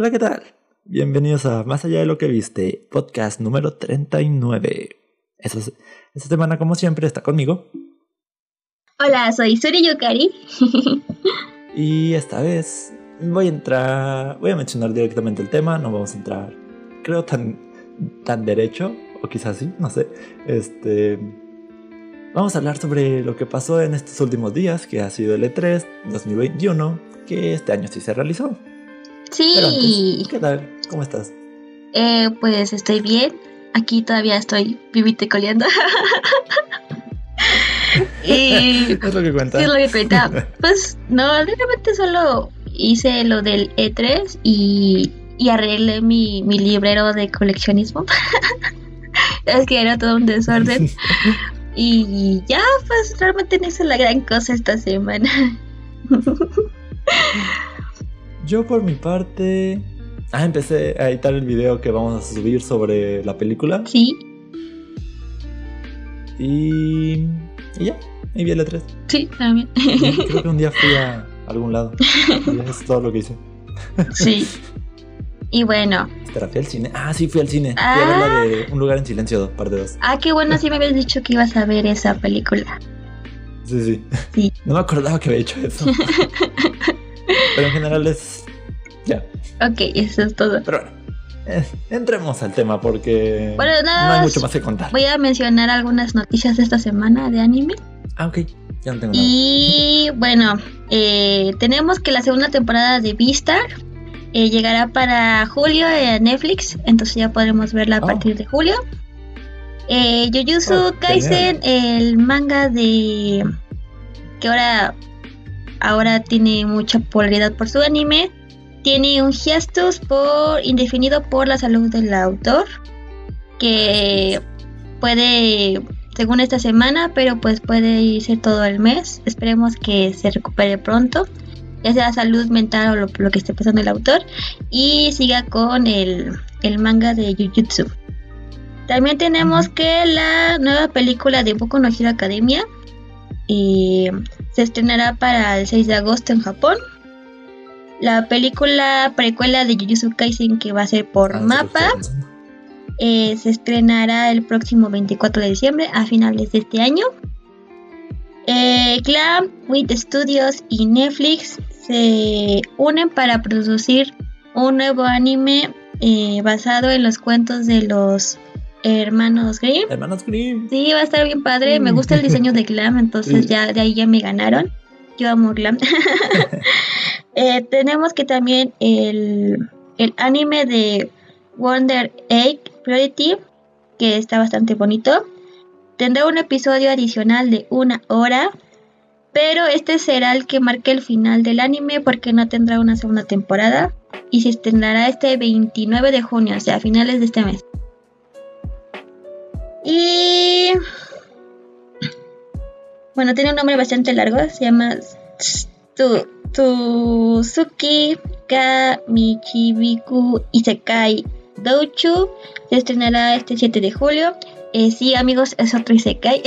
Hola, ¿qué tal? Bienvenidos a Más allá de lo que viste, podcast número 39. Esta, esta semana, como siempre, está conmigo. Hola, soy Suri Yukari. y esta vez voy a entrar, voy a mencionar directamente el tema, no vamos a entrar, creo, tan, tan derecho, o quizás sí, no sé. Este, vamos a hablar sobre lo que pasó en estos últimos días, que ha sido el E3 2021, que este año sí se realizó. Sí. ¿Qué tal? ¿Cómo estás? Eh, pues estoy bien. Aquí todavía estoy vivite coleando. y, es lo que cuenta. es lo que cuenta. Pues no, realmente solo hice lo del E3 y, y arreglé mi, mi librero de coleccionismo. es que era todo un desorden. y ya, pues realmente no hice la gran cosa esta semana. Yo por mi parte... Ah, empecé a editar el video que vamos a subir sobre la película. Sí. Y... Y ya, y vi el E3. Sí, también. creo que un día fui a algún lado. Y eso es todo lo que hice. Sí. Y bueno. Espera, fui al cine. Ah, sí, fui al cine. Fui a ver la Ah. de Un lugar en silencio, parte 2. Ah, qué bueno, sí me habías dicho que ibas a ver esa película. Sí, sí. Sí. No me acordaba que había hecho eso. Pero en general es. Ya. Ok, eso es todo. Pero bueno. eh, entremos al tema porque. Bueno, nada no hay mucho más que contar. Voy a mencionar algunas noticias de esta semana de anime. Ah, ok. Ya no tengo nada. Y bueno, eh, tenemos que la segunda temporada de Beastar eh, llegará para julio en Netflix, entonces ya podremos verla a Oh. partir de julio. Eh, Jujutsu Oh, Kaisen, el manga de que ahora ahora tiene mucha popularidad por su anime, tiene un hiatus por indefinido por la salud del autor que puede según esta semana, pero pues puede irse todo el mes. Esperemos que se recupere pronto, ya sea salud mental o lo, lo que esté pasando el autor, y siga con el, el manga de Jujutsu. También tenemos que la nueva película de Boku no Hero Academia eh, se estrenará para el 6 de agosto en Japón. La película precuela de Jujutsu Kaisen que va a ser por Ah, mapa eh, se estrenará el próximo 24 de diciembre a finales de este año. Eh, Clamp, Wit Studios y Netflix se unen para producir un nuevo anime eh, basado en los cuentos de los hermanos Grimm. Hermanos Grimm. Sí, va a estar bien padre. Me gusta el diseño de Glam, entonces Sí. ya de ahí ya me ganaron. Yo amo Glam. Eh, tenemos que también el, el anime de Wonder Egg Priority, que está bastante bonito. Tendrá un episodio adicional de una hora, pero este será el que marque el final del anime porque no tendrá una segunda temporada y se estrenará este 29 de junio, o sea, a finales de este mes. Y bueno, tiene un nombre bastante largo, se llama Tsuzuki ka Michibiku Isekai Douchu. Se estrenará este 7 de julio. Eh, sí, amigos, es otro Isekai.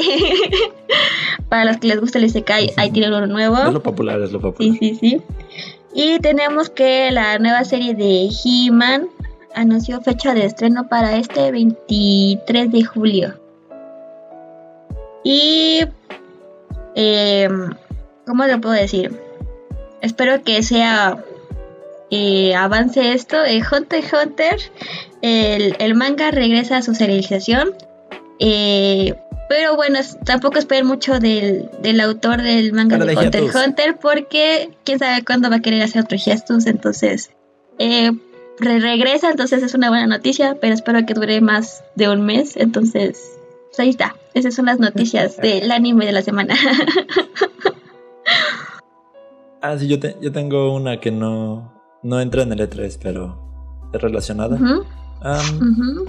Para los que les gusta el Isekai, ahí tienen uno nuevo. Es lo popular, es lo popular. Sí, sí, sí. Y tenemos que la nueva serie de He-Man anunció fecha de estreno para este 23 de julio. Y... Eh, ¿Cómo lo puedo decir? Espero que sea... eh, avance esto. Eh, Hunter x Hunter, el, el manga regresa a su serialización. Eh, pero bueno, tampoco esperen mucho del, del autor del manga Cara de de Hunter x. Hunter porque quién sabe cuándo va a querer hacer otro gestus. Entonces, eh, re- regresa, entonces es una buena noticia, pero espero que dure más de un mes. Entonces, pues ahí está. Esas son las noticias del anime de la semana. Ah, sí, yo, te- yo tengo una que no, no entra en el E3, pero es relacionada.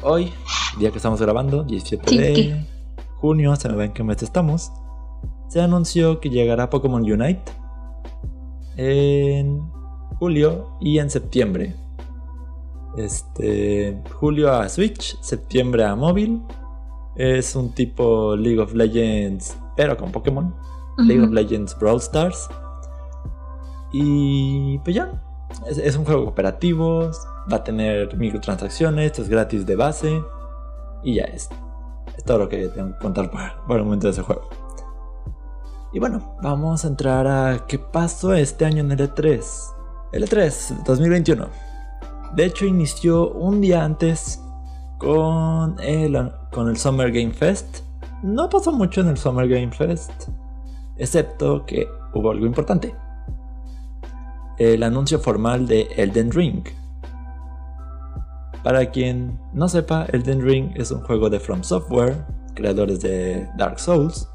Hoy, día que estamos grabando, 17 Sí, de ¿qué? junio, se me ve en qué mes estamos, se anunció que llegará Pokémon Unite en julio y en septiembre. Este, julio a Switch, septiembre a móvil. Es un tipo League of Legends, pero con Pokémon. League of. Legends Brawl Stars. Y pues ya, es, es un juego cooperativo. va a tener microtransacciones, es gratis de base y ya es. Es todo lo que tengo que contar por, el momento de ese juego. Y bueno, vamos a entrar a qué pasó este año en el E3. El E3 2021. De hecho, inició un día antes con el, con el Summer Game Fest. No pasó mucho en el Summer Game Fest, excepto que hubo algo importante. El anuncio formal de Elden Ring. Para quien no sepa, Elden Ring es un juego de From Software, creadores de Dark Souls,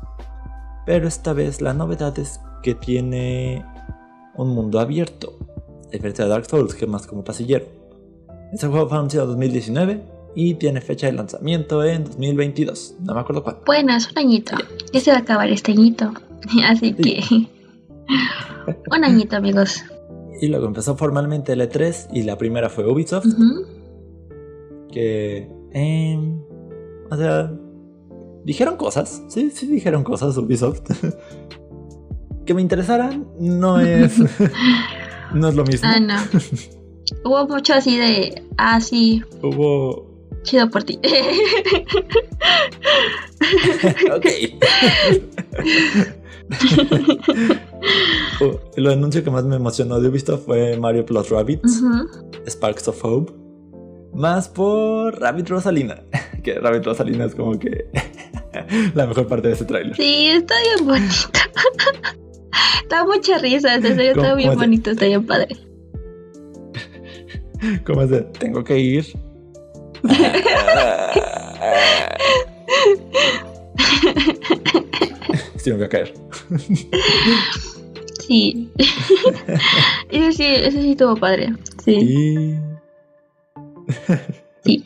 pero esta vez la novedad es que tiene un mundo abierto, a diferencia de Dark Souls, que es más como pasillero. Este juego fue anunciado en 2019 y tiene fecha de lanzamiento en 2022. No me acuerdo cuándo. Bueno, es un añito. Ya se va a acabar este añito. Así que. un añito, amigos. Y luego empezó formalmente el E3 y la primera fue Ubisoft. Que. Em, o sea. Dijeron cosas. Sí, sí, dijeron cosas Ubisoft. que me interesaran no es. no es lo mismo. Ah, no. Hubo mucho así de. Ah, sí. Hubo Chido por ti. ok. Oh, el anuncio que más me emocionó de visto fue Mario Plus Rabbits, Sparks of Hope. Más por Rabbit Rosalina. Que Rabbit Rosalina es como que la mejor parte de ese trailer. Sí, está bien bonito. da mucha risa, está bien bonito, está bien padre. ¿Cómo es de? Tengo que ir sí, me voy a caer. Sí. Eso sí, eso sí estuvo padre. Sí. sí.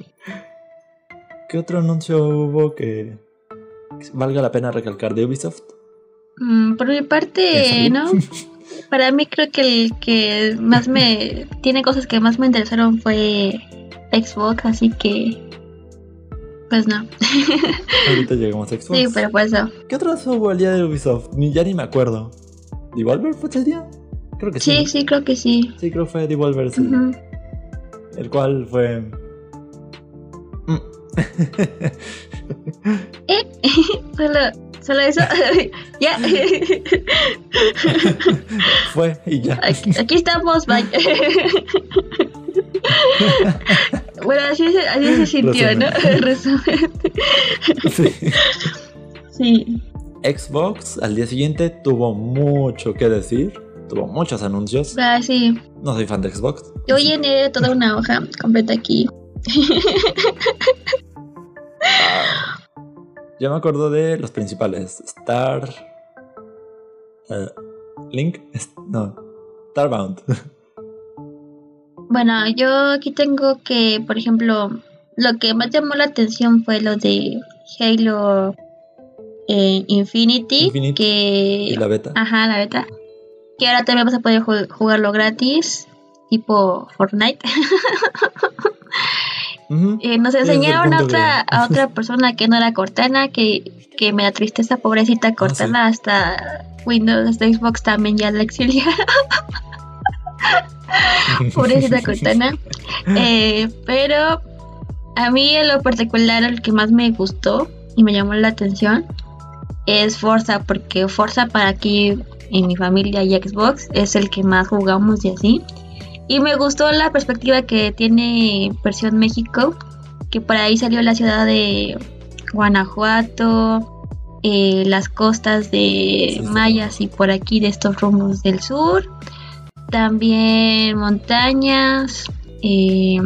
¿Qué otro anuncio hubo que valga la pena recalcar de Ubisoft? Mm, por mi parte, ¿no? Para mí creo que el que más me... Tiene cosas que más me interesaron fue Xbox, así que. Pues no. Ahorita llegamos a Xbox. Sí, pero pues no. ¿Qué otro hubo el día de Ubisoft? Ni, ya ni me acuerdo. ¿Devolver fue ese día? Creo que sí. Sí, sí, creo que sí. Sí, creo que fue Devolver, sí. El cual fue. Mm. ¿Eh? solo, solo eso. ya. fue y ya. Aquí, aquí estamos, bye. bueno, así se, así se sintió, ¿no? Resumen. sí. sí. Xbox al día siguiente tuvo mucho que decir. Tuvo muchos anuncios. Ah, sí. No soy fan de Xbox. Yo llené toda una hoja completa aquí. Ah, yo me acuerdo de los principales. Star. Uh, Link. No. Starbound. Bueno, yo aquí tengo que, por ejemplo, lo que más llamó la atención fue lo de Halo eh, Infinity, que ¿Y la beta. Ajá, la beta. Que ahora también vas a poder jugarlo gratis, tipo Fortnite. Eh, nos enseñaron a otra, a otra persona que no era Cortana, que, que me da tristeza, pobrecita ah, Cortana, hasta Windows, hasta Xbox también ya la exiliaron. Pobrecita Cortana. Eh, pero a mí en lo particular el que más me gustó y me llamó la atención es Forza, porque Forza para aquí en mi familia y Xbox es el que más jugamos y así. Y me gustó la perspectiva que tiene versión México, que por ahí salió la ciudad de Guanajuato, eh, las costas de Mayas y por aquí de estos rumbos del sur también montañas, eh,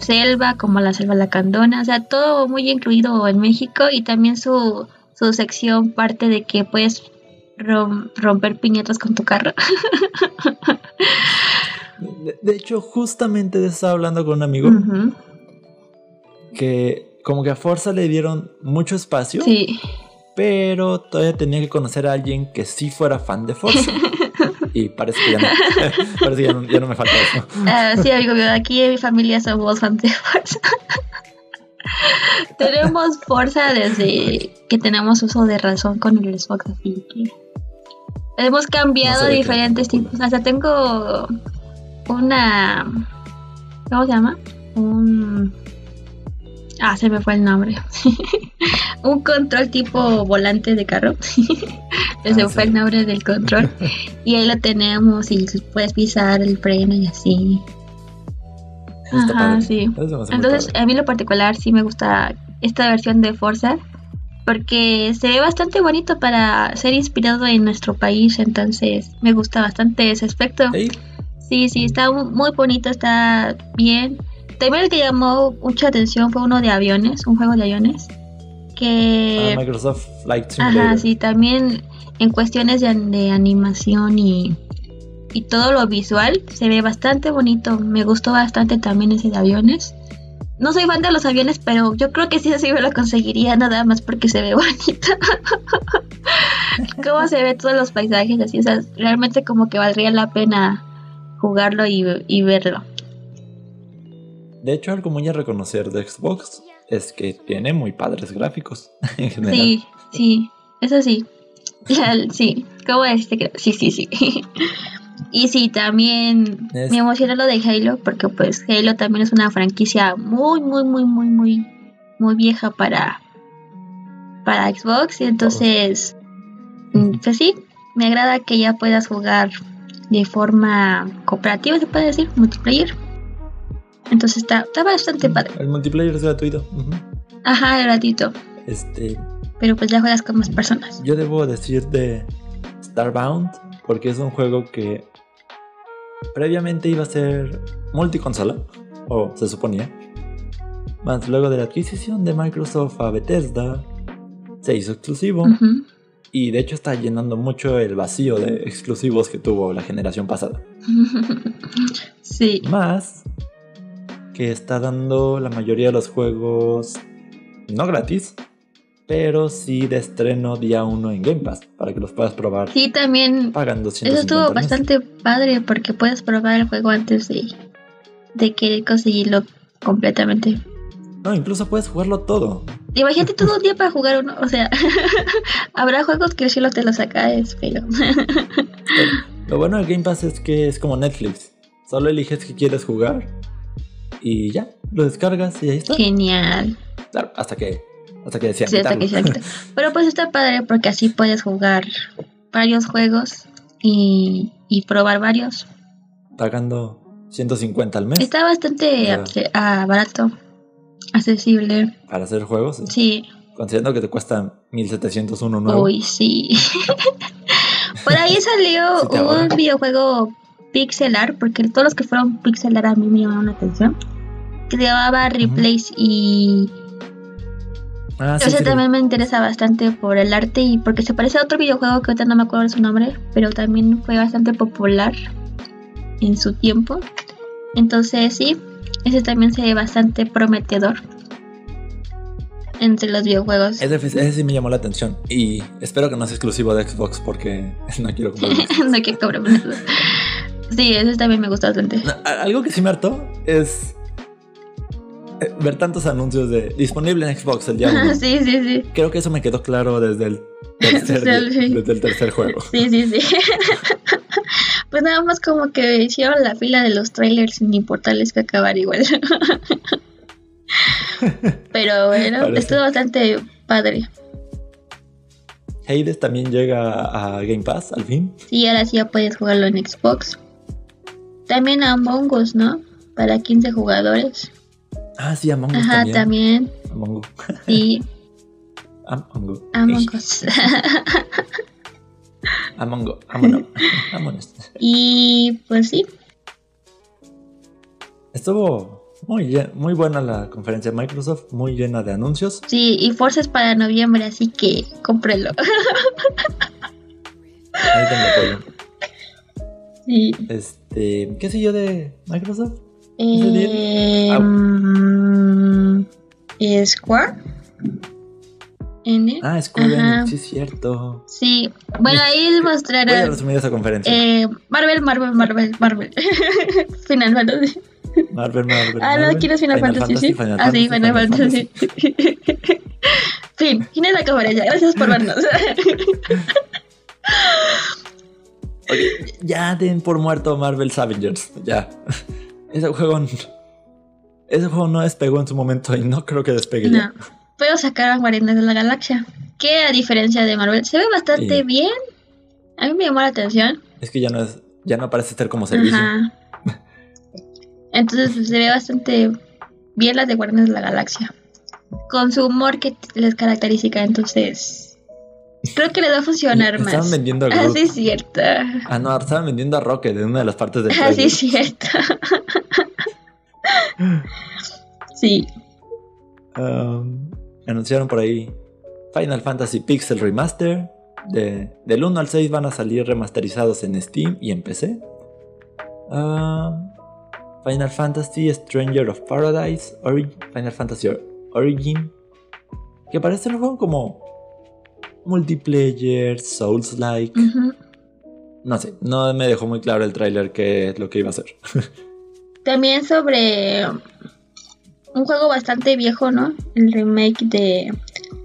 selva como la selva lacandona, o sea, todo muy incluido en México y también su, su sección parte de que puedes romper piñetas con tu carro. de, hecho, justamente estaba hablando con un amigo que como que a Forza le dieron mucho espacio. Sí. Pero todavía tenía que conocer a alguien que sí fuera fan de Forza. y parece que ya no, parece que ya no, me falta eso. Uh, sí, amigo aquí en mi familia somos fans de Forza. tenemos Forza desde que tenemos uso de razón con el Xbox, así que hemos cambiado diferentes tipos. O sea, tengo una ¿cómo se llama? Un... Ah, se me fue el nombre. un control tipo volante de carro. se Ah, fue sí. el nombre del control. y ahí lo tenemos y puedes pisar el freno y así. Está Ajá, padre. sí. Entonces, a mí en lo particular sí me gusta esta versión de Forza porque se ve bastante bonito para ser inspirado en nuestro país, entonces me gusta bastante ese aspecto. Ey, Sí, sí, está mu- muy bonito, está bien. También el que llamó mucha atención fue uno de aviones, un juego de aviones. Que... ah, Microsoft Flight Simulator. Ajá, sí, también en cuestiones de, de animación y, y todo lo visual se ve bastante bonito. Me gustó bastante también ese de aviones. No soy fan de los aviones, pero yo creo que sí, sí me lo conseguiría nada más porque se ve bonito. Cómo se ve todos los paisajes así, o sea, realmente como que valdría la pena jugarlo y, y verlo. De hecho, algo muy a reconocer de Xbox es que tiene muy padres gráficos en general. Sí, sí, eso sí. Sí, ¿cómo este? que- Sí, sí, sí. Y sí, también Es- me emociona lo de Halo, porque pues Halo también es una franquicia muy, muy, muy, muy, muy, muy vieja para, para Xbox. Y entonces, pues sí, me agrada que ya puedas jugar de forma cooperativa, se puede decir, multiplayer. Entonces está, está bastante padre. El multiplayer es gratuito. ujú. Ajá, gratuito. Este, Pero pues ya juegas con más personas. yo debo decir de Starbound porque es un juego que previamente iba a ser multiconsola, o se suponía. Más luego de la adquisición de Microsoft a Bethesda, se hizo exclusivo. Y de hecho está llenando mucho el vacío de exclusivos que tuvo la generación pasada. sí. Más que está dando la mayoría de los juegos no gratis, pero sí de estreno día 1 en Game Pass, para que los puedas probar Sí, también. pagando Eso 150 estuvo bastante padre porque puedes probar el juego antes de, de querer conseguirlo completamente. No, incluso puedes jugarlo todo. Imagínate todo un día para jugar uno. O sea, habrá juegos que sí lo te los sacas, pero. Pero Lo bueno del Game Pass es que es como Netflix. Solo eliges que quieres jugar y ya, lo descargas y ahí está. Genial. Claro, hasta que hasta que decían Sí, hasta que. Pero pues está padre porque así puedes jugar varios juegos y, y probar varios. Pagando 150 al mes Está bastante ah, barato, accesible. para hacer juegos. Sí, Considerando que te cuesta 1701 nuevo. Uy, sí. Por ahí salió Sí un videojuego pixelar, porque todos los que fueron pixelar a mí me llamaron la atención. Se llamaba Replace y Ah, sí, también me interesa bastante por el arte y porque se parece a otro videojuego que ahorita no me acuerdo de su nombre, pero también fue bastante popular en su tiempo. Entonces sí, ese también se ve bastante prometedor entre los videojuegos. Ese, ese sí me llamó la atención. Y espero que no sea exclusivo de Xbox porque no quiero comprar. no quiero eso. Sí, ese también me gustó bastante. Algo que sí me hartó es ver tantos anuncios de disponible en Xbox el día uno. sí, sí, sí. Creo que eso me quedó claro desde el tercer, Sí. desde el tercer juego. Sí, sí, sí. pues nada más como que hicieron la fila de los trailers sin importarles que acabar igual. Pero bueno, Parece. estuvo bastante padre. Hades también llega a Game Pass al fin. Sí, ahora sí ya puedes jugarlo en Xbox. También Among Us, ¿no? Para 15 jugadores. Ah, sí, Among Us Ajá, también. también. Among Us. Sí, Among Us. Among Us. Among Us. Y pues sí, Estuvo muy, muy buena la conferencia de Microsoft, muy llena de anuncios. sí, y Forza es para noviembre, así que cómprelo. Ahí tengo apoyo. Sí. Este, ¿qué sé yo de Microsoft? Eh, mm, Square. N. Ah, Square sí es cierto. Sí, bueno, ahí Voy a mostrarán resumir esa conferencia. eh, Marvel, Marvel, Marvel, Marvel. Final Fantasy. Marvel, Marvel. Ah, no, Marvel, ¿quieres Final, Fantasy? sí. Final ah, sí, Fantasy, Final Fantasy. fin, fin de la conferencia. Gracias por vernos. Ya den por muerto Marvel's Avengers. Ya. Ese juego ese juego no despegó en su momento y no creo que despegue ya. No. Pero sacaron Guardianes de la Galaxia. Que a diferencia de Marvel, se ve bastante bien. A mí me llamó la atención. Es que ya no es, ya no parece ser como servicio. Ajá. Entonces pues, se ve bastante bien las de Guardianes de la Galaxia. Con su humor que les caracteriza, entonces creo que les va a funcionar Estaban más. vendiendo a Ah, Groot. sí, es cierto. Ah, no, estaban vendiendo a Rocket en una de las partes del Ah, sí, es cierto. sí. Um, anunciaron por ahí Final Fantasy Pixel Remaster. De, del 1 al 6 van a salir remasterizados en Steam y en PC. Final Fantasy Stranger of Paradise. Ori- Final Fantasy Or- Origin. Que parece un juego como multiplayer, Souls-like. No sé, no me dejó muy claro el tráiler qué es lo que iba a hacer. También sobre un juego bastante viejo, ¿no? El remake de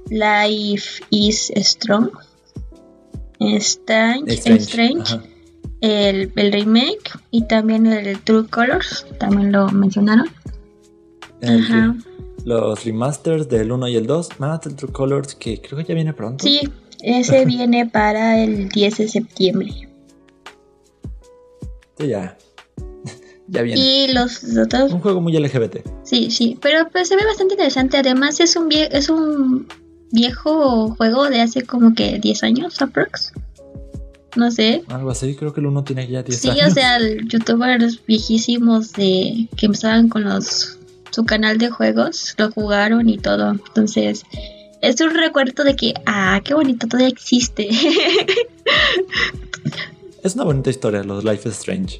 Life is Strong. Strange, Strange. El, el remake y también el True Colors, también lo mencionaron. El Ajá. Los remasters del 1 y el 2, más el True Colors, que creo que ya viene pronto. Sí, ese viene para el 10 de septiembre. Sí, ya. ya viene. Y los otros, Un juego muy LGBT. sí, sí, pero pues se ve bastante interesante. Además es un vie- es un viejo juego de hace como que 10 años aprox. No sé. Algo así, creo que el 1 tiene ya 10 Sí, años. o sea, youtubers viejísimos de que empezaban con los su canal de juegos, lo jugaron y todo. Entonces, es un recuerdo de que, ah, qué bonito, todavía existe. Es una bonita historia, los Life is Strange.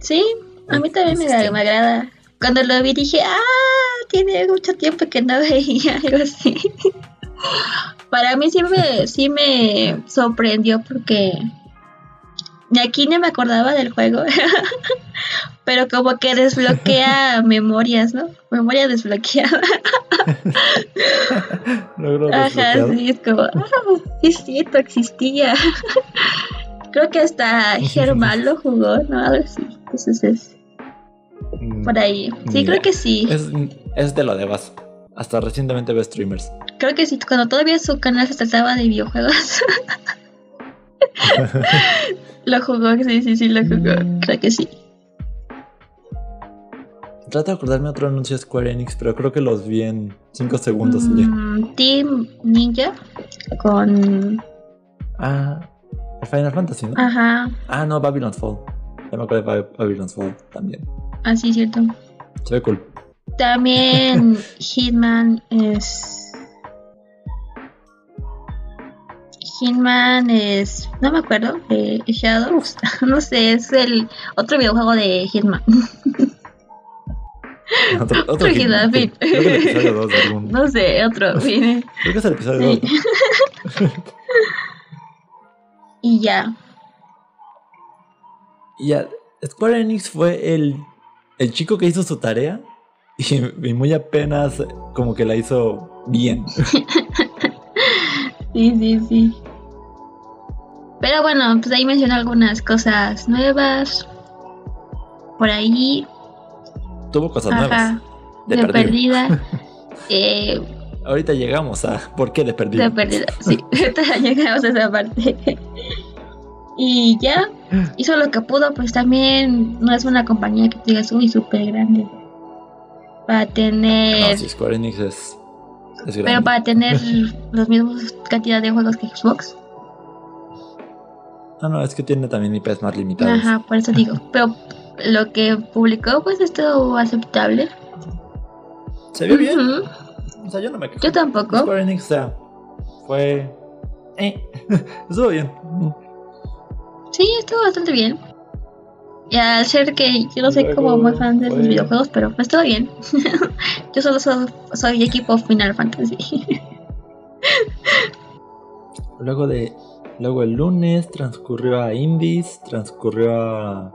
sí, a mí también me, me agrada. Cuando lo vi dije, ah, tiene mucho tiempo que no veía algo así. Para mí sí me, sí me sorprendió porque de aquí no me acordaba del juego. Pero como que desbloquea memorias, ¿no? Memoria desbloqueada. Logro Ajá, sí, es como, ah, sí, cierto, existía. Creo que hasta Germán lo jugó, ¿no? Algo así. Entonces es Mm, por ahí. Sí, Mira, creo que sí. Es, es de lo de base. Hasta recientemente veo streamers. Creo que sí, cuando todavía su canal se trataba de videojuegos. lo jugó, sí, sí, sí, lo jugó. Mm. Creo que sí. Trato de acordarme otro anuncio de Square Enix, pero creo que los vi en 5 segundos ya. Mm, Team Ninja con... Ah, el Final Fantasy, ¿no? Ajá, Ah, no, Babylon's Fall. Ya me acuerdo de Bab- Babylon's Fall también. así cierto. Se ve cool. También Hitman es. Hitman es. No me acuerdo. De Shadows. No sé, es el otro videojuego de Hitman. Otro, Otro Hitman. Hitman, Creo que el episodio 2 de algún. No sé, otro. viene. Creo que es el episodio Sí. 2. Y ya. Y ya, Square Enix fue el, el chico que hizo su tarea y, y muy apenas como que la hizo bien. Sí, sí, sí. Pero bueno, pues ahí mencionó algunas cosas nuevas. Por ahí. Tuvo cosas nuevas. De, perdida. eh, Ahorita llegamos a por qué de perdido. De perdida, sí. Ahorita llegamos a esa parte. Y ya hizo lo que pudo, pues también no es una compañía que te digas, uy, súper grande. Para tener. No, sí, Square Enix es, es grande. pero para tener los mismos cantidad de juegos que Xbox. No, no, es que tiene también IPs más limitadas. Ajá, por eso digo. Pero lo que publicó, pues estuvo aceptable. Se vio bien. O sea, yo no me quejo. Yo tampoco. Square Enix, o sea, fue. Eh. Estuvo bien. Sí, estuvo bastante bien. Y al ser que yo no soy Luego como muy fan de los videojuegos, pero pues todo bien. yo solo soy, soy equipo Final Fantasy. Luego de. Luego el lunes transcurrió a Indies, transcurrió a.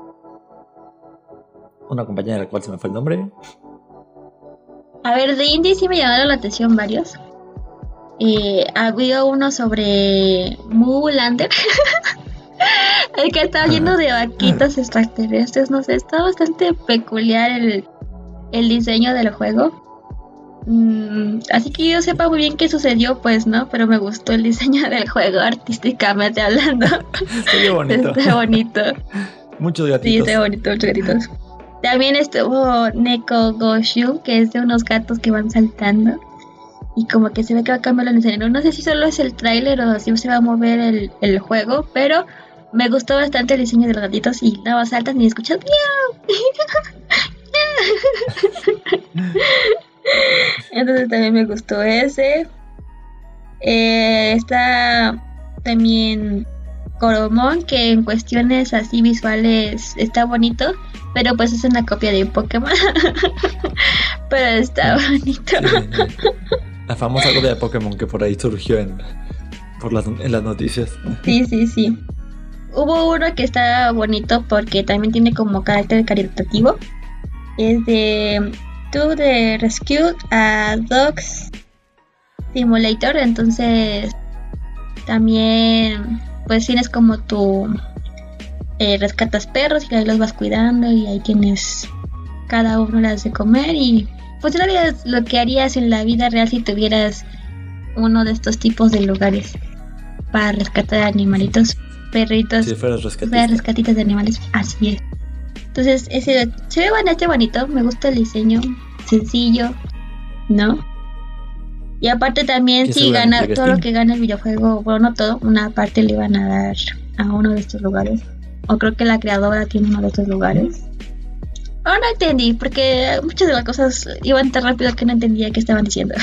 Una compañía de la cual se me fue el nombre. A ver, de indie sí me llamaron la atención varios. Eh, había uno sobre Moolander. el que estaba lleno de vaquitas extraterrestres, no sé, está bastante peculiar el, el diseño del juego. Mm, así que yo sepa muy bien qué sucedió, pues no, pero me gustó el diseño del juego artísticamente hablando. Se bonito. Está bonito. Muchos gatitos. Sí, está bonito, muchos gatitos. También estuvo Neko Goshu, que es de unos gatos que van saltando. Y como que se ve que va a cambiar el escenario. No sé si solo es el tráiler o si se va a mover el, el juego, pero me gustó bastante el diseño de los gatitos y nada más saltan y escuchas Entonces también me gustó ese. Eh, está también Coromon, que en cuestiones así visuales está bonito, pero pues es una copia de Pokémon. pero está bonito. La famosa copia de Pokémon que por ahí surgió en, por las, en las noticias. Sí, sí, sí. Hubo uno que está bonito porque también tiene como carácter caritativo. Es de To the Rescue a Dogs Simulator. Entonces también pues tienes como tu eh, rescatas perros y ahí los vas cuidando y ahí tienes cada uno las de comer y pues es lo que harías en la vida real si tuvieras uno de estos tipos de lugares para rescatar animalitos perritos. Si fueras rescatitas de animales, así es. Entonces, ese se ve bastante bonito, me gusta el diseño, sencillo, ¿no? Y aparte también si gana todo lo que gana el videojuego, bueno, no todo, una parte le van a dar a uno de estos lugares. O creo que la creadora tiene uno de estos lugares. Ahora no entendí, porque muchas de las cosas iban tan rápido que no entendía qué estaban diciendo.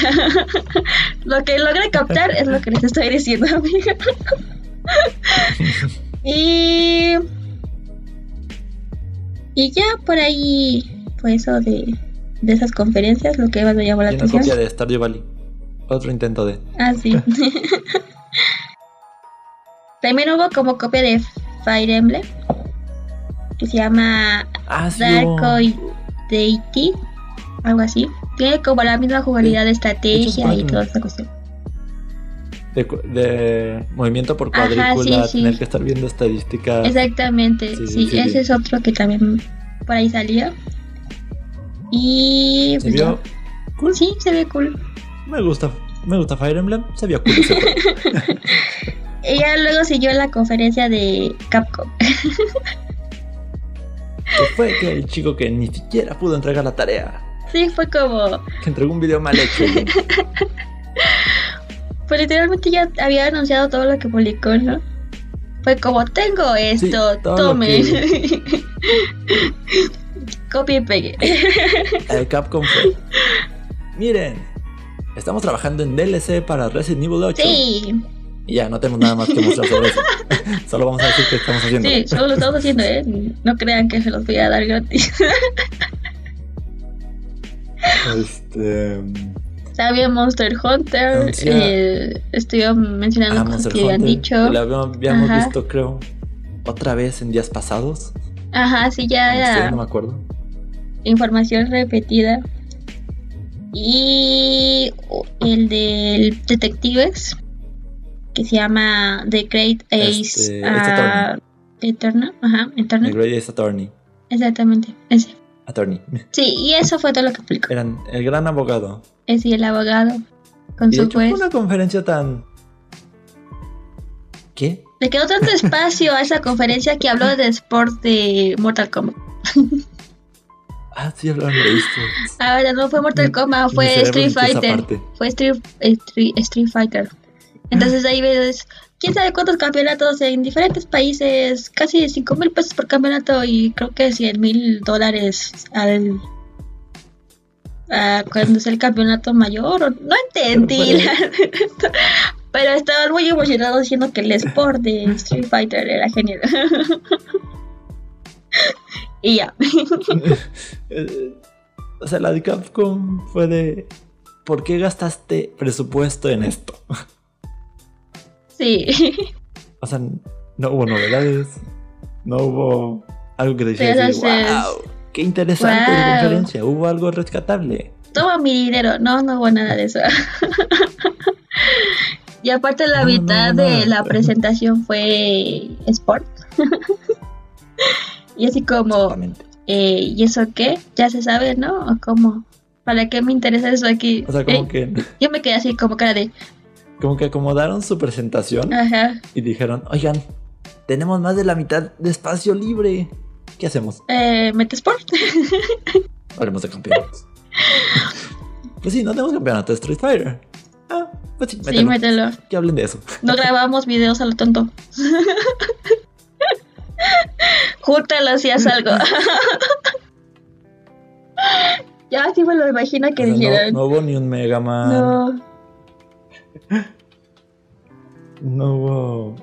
lo que logré captar es lo que les estoy diciendo, amiga. y. Y ya por ahí fue eso de, de esas conferencias, lo que me llamó la atención. copia de Stardew Valley. Otro intento de. Ah, sí. También hubo como copia de Fire Emblem. Que se llama ah, Darkoid Deity. Algo así. Tiene como la misma jugabilidad de estrategia y toda esa cuestión de, movimiento por cuadrícula, tener que estar viendo estadísticas. Exactamente, sí, ese es otro que también por ahí salía. Y. ¿Se vio cool? Sí, se ve cool. Me gusta, me gusta Fire Emblem, se vio cool. y ya luego siguió la conferencia de Capcom. que fue que el chico que ni siquiera pudo entregar la tarea. Sí, fue como. Que entregó un video mal hecho. Pues literalmente ya había anunciado todo lo que publicó, ¿no? Fue como, tengo esto, tome. Copy y pegue. El Capcom fue. Miren, estamos trabajando en DLC para Resident Evil 8. Sí. Y ya, no tenemos nada más que mostrar sobre eso. solo vamos a decir que estamos haciendo. Sí, solo lo estamos haciendo, ¿eh? No crean que se los voy a dar gratis. este. Había Monster Hunter, eh, mencionando ah, cosas que habían dicho. Lo habíamos, visto, creo, otra vez en días pasados. Ajá, sí, ya era. no me acuerdo. Información repetida. Y el del Detectives, que se llama The Great Ace este, uh, Eterna. Ajá, Eterna. The Great Ace Attorney. Exactamente, ese. Attorney. Sí, y eso fue todo lo que explicó. Eran el gran abogado. Es y el abogado. Con y su de hecho, juez. Fue una conferencia tan. ¿Qué? Le quedó tanto espacio a esa conferencia que habló de sport de Mortal Kombat. ah, sí, hablaron de esto. Ahora no fue Mortal Kombat, fue Street Fighter. Fue Street, Street, Street Fighter. Entonces ahí ves quién sabe cuántos campeonatos en diferentes países, casi 5 mil pesos por campeonato y creo que 100 mil dólares al cuando es el campeonato mayor. No entendí, pero estaban muy emocionados diciendo que el sport de Street Fighter era genial. y ya. o sea, la de Capcom fue de ¿por qué gastaste presupuesto en esto? Sí. O sea, no hubo novedades, no hubo algo que decía wow, qué interesante la conferencia, hubo algo rescatable. Toma mi dinero, no, no hubo nada de eso. y aparte la mitad de la presentación fue sport. y así como eh, ¿y eso qué? Ya se sabe, ¿no? ¿O cómo? ¿Para qué me interesa eso aquí? O sea, como Eh, que, Yo me quedé así como cara de, como que acomodaron su presentación ajá, y dijeron, oigan, tenemos más de la mitad de espacio libre. ¿Qué hacemos? eh, Metesport. Hablemos de campeonatos. pues sí, no tenemos campeonato de Street Fighter. Ah, pues sí, sí, mételo. mételo. Que hablen de eso. No grabamos videos a lo tonto. Júntalo si haz algo. ya sí me lo imagino que O sea, no, hubo ni un Mega Man. No, No. hubo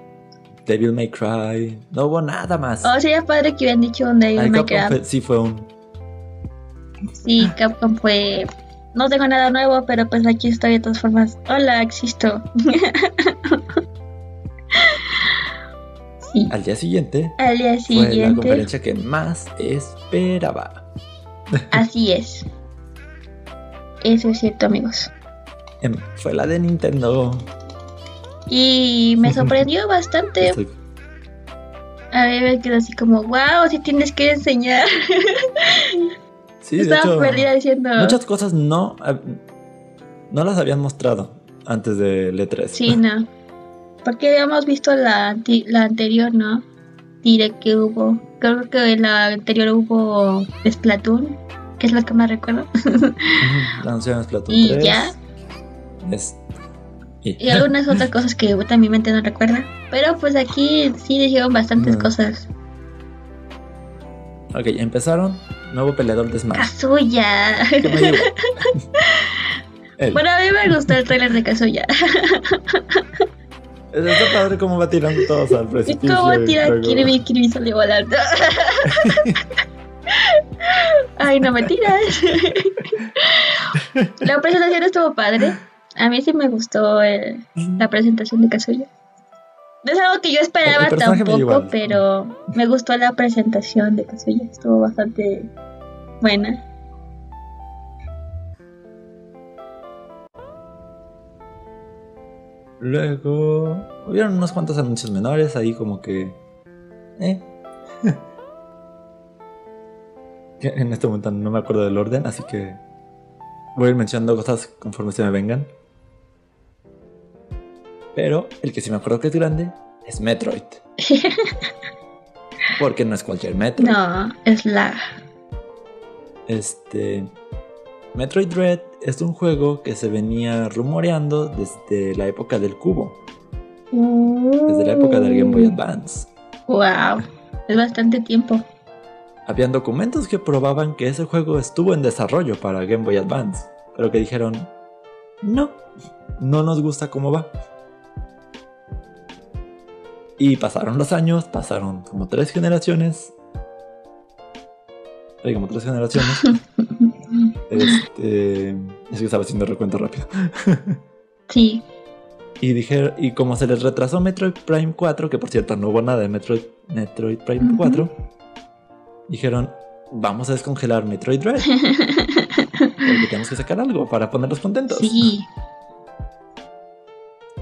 Devil May Cry. No hubo nada más. Oh, sería padre que hubieran dicho un Devil Ay, May Cry. sí fue un. Sí, Capcom fue. No tengo nada nuevo, pero pues aquí estoy de todas formas. Hola, existo. sí, Al día siguiente al día fue la siguiente. conferencia que más esperaba. Así es. Eso es cierto, amigos. Em, Fue la de Nintendo. Y me sorprendió bastante. Estoy- A mí me quedó así como, wow, si tienes que enseñar. Sí, Estaba hecho, perdida diciendo. muchas cosas no, eh, no las habían mostrado antes de E3. Sí, no. Porque habíamos visto la, la anterior, ¿no? Direct que hubo. Creo que en la anterior hubo Splatoon, que es lo que más recuerdo. Anunciaron Splatoon y 3. ya. Es- y- Y algunas otras cosas que también mi mente no recuerda. Pero pues aquí sí dijeron bastantes No. cosas. Ok, empezaron. Nuevo peleador de Smash. Kazuya. me llevo. Bueno, a mí me gustó el trailer de Kazuya. Está padre cómo va tirando todos al ¿Y precipicio. cómo y tira luego- Kirby? Kirby sale volando. Ay, no me tiras. la presentación estuvo padre. A mí sí me gustó el- la presentación de Kazuya. No es algo que yo esperaba me tampoco, pero me gustó la presentación de Kazuya. Estuvo bastante buena. Luego hubieron unos cuantos anuncios menores ahí como que... Eh. Que en este momento no me acuerdo del orden, así que voy a ir mencionando cosas conforme se me vengan. Pero el que sí me acuerdo que es grande es Metroid. Porque no es cualquier Metroid. No, es la. Este. Metroid Dread es un juego que se venía rumoreando desde la época del cubo, desde la época del Game Boy Advance. Wow, es bastante tiempo. Habían documentos que probaban que ese juego estuvo en desarrollo para Game Boy Advance, pero que dijeron, no, no nos gusta cómo va. Y pasaron los años, pasaron como tres generaciones. Hay como tres generaciones. Este. Es que estaba haciendo recuento rápido. Sí, Y dije, y como se les retrasó Metroid Prime 4, que por cierto no hubo nada de Metroid, Metroid Prime Ujú. 4, dijeron, vamos a descongelar Metroid Dread. porque tenemos que sacar algo para ponerlos contentos. sí.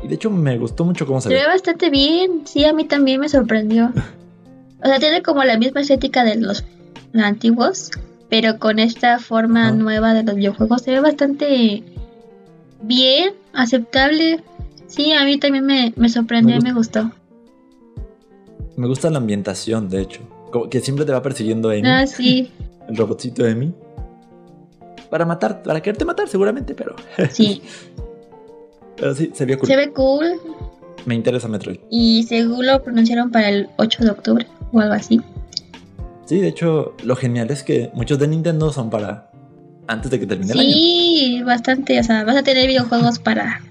Y de hecho me gustó mucho cómo se Se ve ve. bastante bien. Sí, a mí también me sorprendió. O sea, tiene como la misma estética de los antiguos, pero con esta forma nueva de los videojuegos se ve bastante bien, aceptable. Sí, a mí también me, me sorprendió Me y me gustó. Me gusta la ambientación, de hecho. Como que siempre te va persiguiendo Amy, Ah, sí, el robotcito Amy. Para matar, para quererte matar seguramente, pero, sí. pero sí, se vio cool. Se ve cool Me interesa Metroid. y según lo pronunciaron para el 8 de octubre o algo así. Sí, de hecho, lo genial es que muchos de Nintendo son para antes de que termine el año. Sí, bastante. O sea, vas a tener videojuegos para,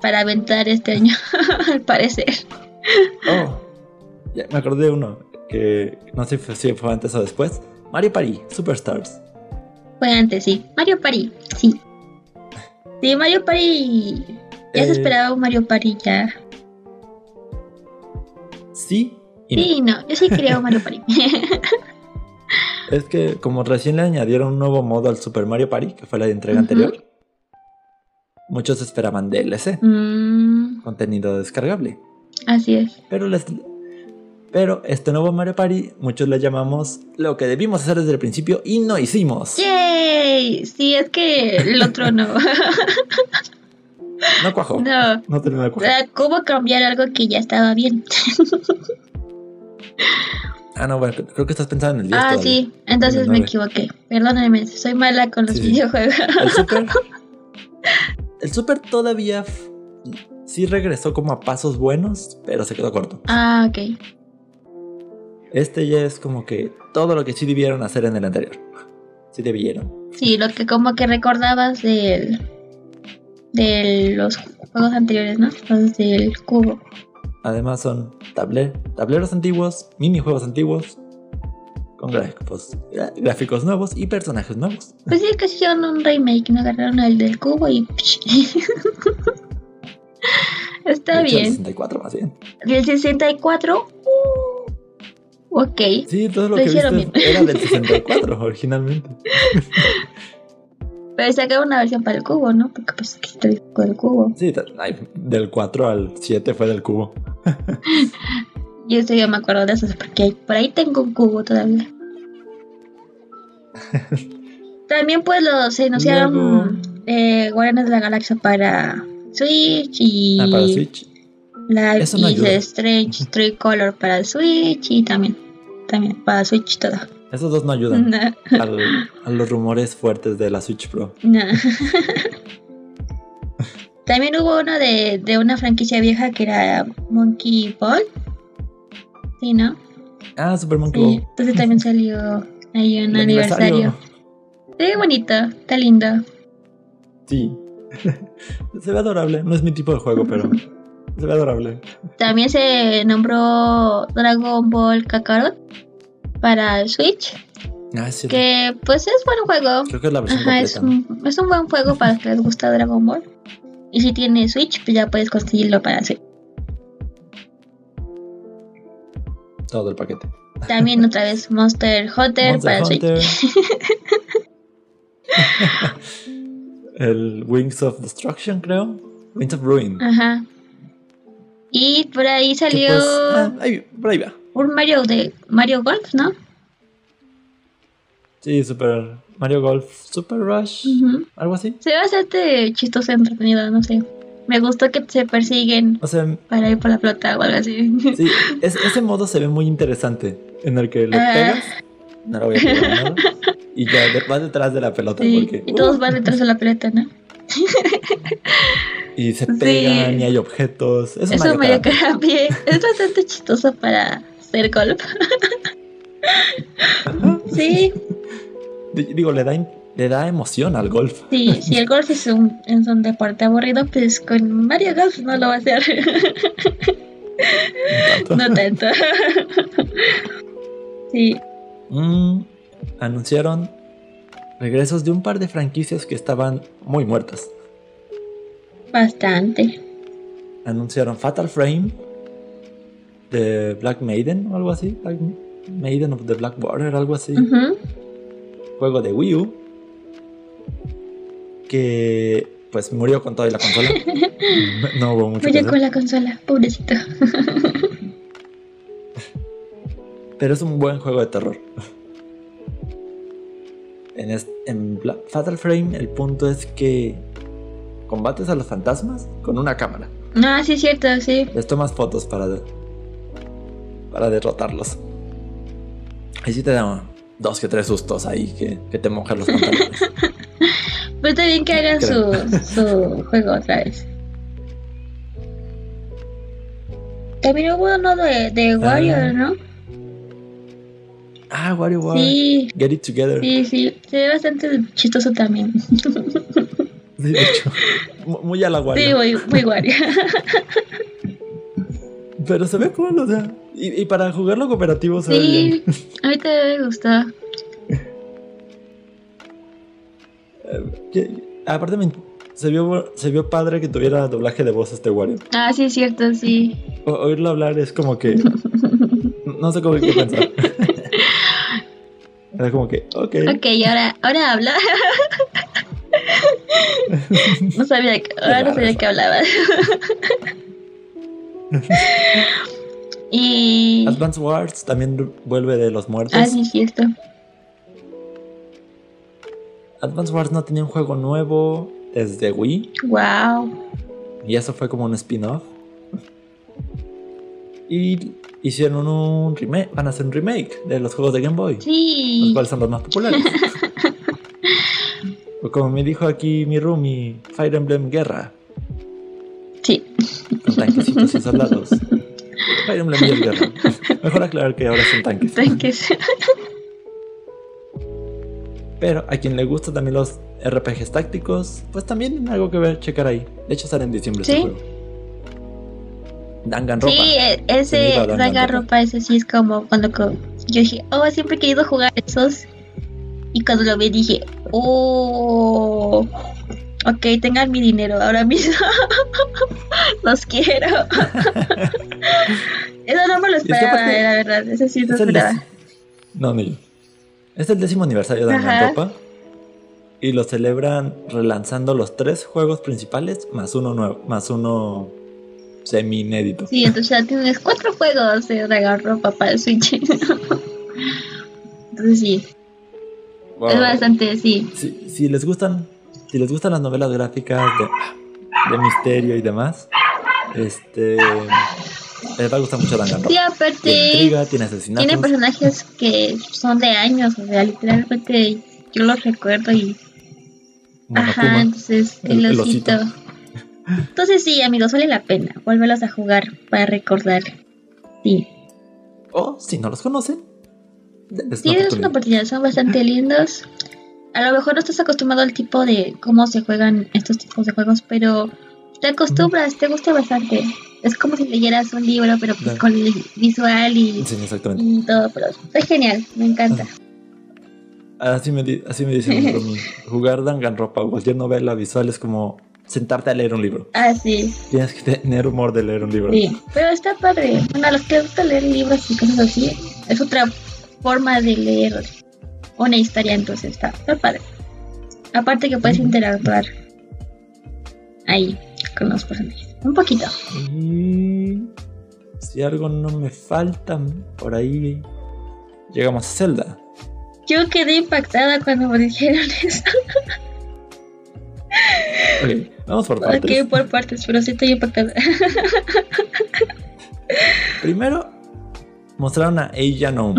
para aventar este año, al parecer. Oh, ya me acordé de uno que no sé si fue antes o después. Mario Party, Superstars. Fue antes, sí. Mario Party, sí. Sí, Mario Party. Ya se Eh, esperaba un Mario Party ya. Sí y no. Sí, no, yo sí quería un Mario Party. Es que como recién le añadieron un nuevo modo al Super Mario Party, que fue la de entrega anterior, muchos esperaban DLC, Mm, contenido descargable. así es. Pero les, Pero este nuevo Mario Party, muchos le llamamos lo que debimos hacer desde el principio y no hicimos. ¡Yay! Sí, es que el otro no. No cuajó. no. No terminó de cuajar. Sea, ¿Cómo cambiar algo que ya estaba bien? Ah, no, bueno, creo que estás pensando en el 10 ah, todavía. sí. Entonces En me equivoqué. Perdónenme, soy mala con los Sí, videojuegos. El Super. El Super todavía sí regresó como a pasos buenos, pero se quedó corto. ah, ok. Este ya es como que todo lo que sí debieron hacer en el anterior. Sí debieron. Sí, lo que como que recordabas del de los juegos anteriores, ¿no? Los del cubo. Además son table- tableros antiguos, minijuegos antiguos, con gráficos, gráficos nuevos y personajes nuevos. Pues sí, que hicieron un remake, ¿no? Agarraron el del cubo y... Está hecho, el bien. 64 más bien. Del 64... uh, ok. Sí, todo lo, Lo que hicieron viste bien. era del 64 originalmente. Pero sacaron una versión para el cubo, ¿no? Porque pues aquí está el del cubo. Sí, del 4 al 7 fue del cubo. Yo estoy, yo me acuerdo de esos porque por ahí tengo un cubo todavía. También pues los se anunciaron Luego- eh, Guardianes de la Galaxia para Switch y Ah, para Switch. Live Eso no is ayuda. Strange Tricolor para Switch y también también para Switch todo. Esos dos no ayudan No, al- a los rumores fuertes de la Switch Pro. no. También hubo uno de, de una franquicia vieja que era Monkey Ball. Sí, ¿no? Ah, Super Monkey Sí. Ball. Entonces también salió ahí un aniversario. Sí, bonito, está lindo. Sí. se ve adorable. No es mi tipo de juego, pero se ve adorable. También se nombró Dragon Ball Kakarot para Switch, Ah, sí. que pues es buen juego. Creo que es la versión Ajá, es un, es un buen juego para los que les gusta Dragon Ball. Y si tiene Switch, pues ya puedes conseguirlo para Switch. Todo el paquete. También otra vez Monster Hunter Monster para Switch. Hunter. el Wings of Destruction, creo. Wings of Ruin. Ajá. Y por ahí Que salió pues, ah, ahí, por ahí va. Un Mario de Mario Golf, ¿no? Sí, Super Mario Golf Super Rush. Algo así. Se ve bastante chistoso, entretenido, no sé. Me gustó que se persiguen O sea, para ir por la flota o algo así. sí, es- ese modo se ve muy interesante. En el que le Ah. pegas. No lo voy a pegar. Y ya vas detrás de la pelota. Sí, porque, y todos uh, van detrás de la pelota, ¿no? y se Sí. pegan y hay objetos. Es Eso Mario bien. Es bastante chistoso para hacer golf. sí, Digo, le da, le da emoción al golf. sí, si el golf es un, es un deporte aburrido, pues con Mario Golf no lo va a hacer. No tanto. no tanto. sí, Mm, anunciaron regresos de un par de franquicias que estaban muy muertas. bastante. Anunciaron Fatal Frame de Black Maiden o algo así. Black Maiden of the Black Border, algo así. Juego de Wii U. Que pues murió con toda la consola. no hubo mucho Murió con la consola, pobrecito. Pero es un buen juego de terror. En, es- en Fatal Frame el punto es que combates a los fantasmas con una cámara. Ah, sí, es cierto, sí. Les tomas fotos para, para derrotarlos. Ahí sí te dan dos que tres sustos ahí que, que te mojan los pantalones. Pues está bien que hagan su, juego otra vez. También hubo uno de, de Warrior, ¿no? ah, WarioWare. Sí, Get it together. sí, sí. Se ve bastante chistoso también. Sí, de hecho. mu- Muy a la Sí, Wario. muy, muy Wario. Pero se ve cool, o sea. Y, y para jugarlo cooperativo se ve bien. Sí, a mí me gustó. Que- aparte me- se vio, se vio padre que tuviera doblaje de voz este Wario. Ah, sí, es cierto, sí. O- oírlo hablar es como que. no sé cómo qué pensar. Era como que, ok. Ok, ahora, ahora habla. no sabía que, ahora no sabía que hablaba. Y. Advance Wars también vuelve de los muertos. Ah, sí, cierto. Advance Wars no tenía un juego nuevo desde Wii. Wow. Y eso fue como un spin-off. Y hicieron un remake, van a hacer un remake de los juegos de Game Boy. Sí. Los cuales son los más populares. como me dijo aquí mi roomie, Fire Emblem Guerra. Tanquecitos y soldados. Y el Guerra. Mejor aclarar que ahora son tanques. Tanques. Pero a quien le gusta también los RPGs tácticos, pues también algo que ver, checar ahí. De hecho sale en diciembre ¿Sí? este juego. Danganronpa. Sí, e- ese iba dando Danganronpa, ese sí es como cuando yo dije, oh, siempre he querido jugar esos. Y cuando lo vi dije, oh, ok, tengan mi dinero ahora mismo. Los quiero. Eso no me lo esperaba, eh, la verdad. Eso sí no Es el esperaba. No, ni yo. Es el décimo aniversario de. Danganronpa. Y lo celebran relanzando los tres juegos principales más uno nuevo, más uno semi inédito. Sí, entonces ya tienes cuatro juegos de Danganronpa para el Switch. Entonces sí, es bastante, sí. Si, si les gustan, si les gustan las novelas gráficas de, de misterio y demás, este les va a gustar mucho Danganronpa. Sí, Tiene aparte, intriga, tiene asesinatos. tiene personajes que son de años, o sea, literalmente yo los recuerdo y... Monokuma. Ajá, entonces el- el, el osito. Entonces sí, amigos, vale la pena volverlos a jugar para recordar. Sí, O si no los conocen, sí, una es una oportunidad. oportunidad, son bastante lindos. A lo mejor no estás acostumbrado al tipo de cómo se juegan estos tipos de juegos, pero te acostumbras, te gusta bastante. Es como si leyeras un libro, pero pues Claro. con el visual y, Sí, exactamente. y todo, pero es genial, me encanta. Así me, di- así me dicen. Jugar Danganronpa o cualquier novela visual es como sentarte a leer un libro. Ah, sí, Tienes que tener humor de leer un libro. sí. Pero está padre. Bueno, a los que les gusta leer libros y cosas así, es otra forma de leer una historia, entonces está, está padre. Aparte que puedes interactuar ahí con los personajes. Un poquito. Y si algo no me falta por ahí, llegamos a Zelda. Yo quedé impactada cuando me dijeron eso. Ok, vamos por partes. Ok, por partes, pero sí estoy impactada. Primero, mostraron a Ella No.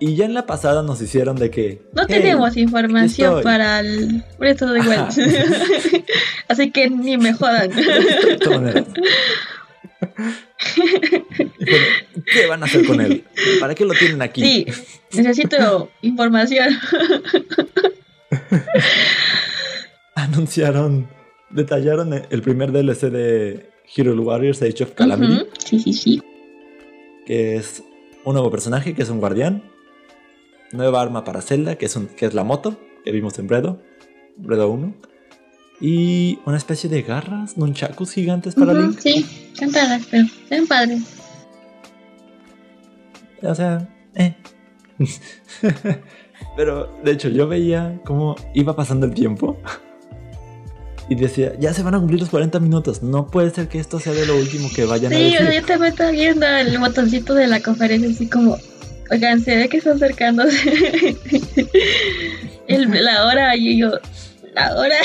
Y ya en la pasada nos hicieron de que. No "Hey, tenemos información estoy". para el the Wild. Ajá. Así que ni me jodan. de ¿Qué van a hacer con él? ¿Para qué lo tienen aquí? Sí, necesito información. Anunciaron, detallaron el primer DLC de Hero Warriors Age of Calamity. Sí, sí, sí. que es un nuevo personaje, que es un guardián. Nueva arma para Zelda, que es, un, que es la moto, que vimos en Bredo, Bredo 1. Y una especie de garras, nunchakus gigantes para Ujú, Link. Sí, padres, pero están padres. O sea, eh. Pero de hecho yo veía cómo iba pasando el tiempo. Y decía, ya se van a cumplir los 40 minutos. No puede ser que esto sea de lo último que vayan a Sí, o decir. sea, yo también estaba viendo el botoncito de la conferencia así como, oigan, se ve que está acercándose el- la hora y yo, la hora.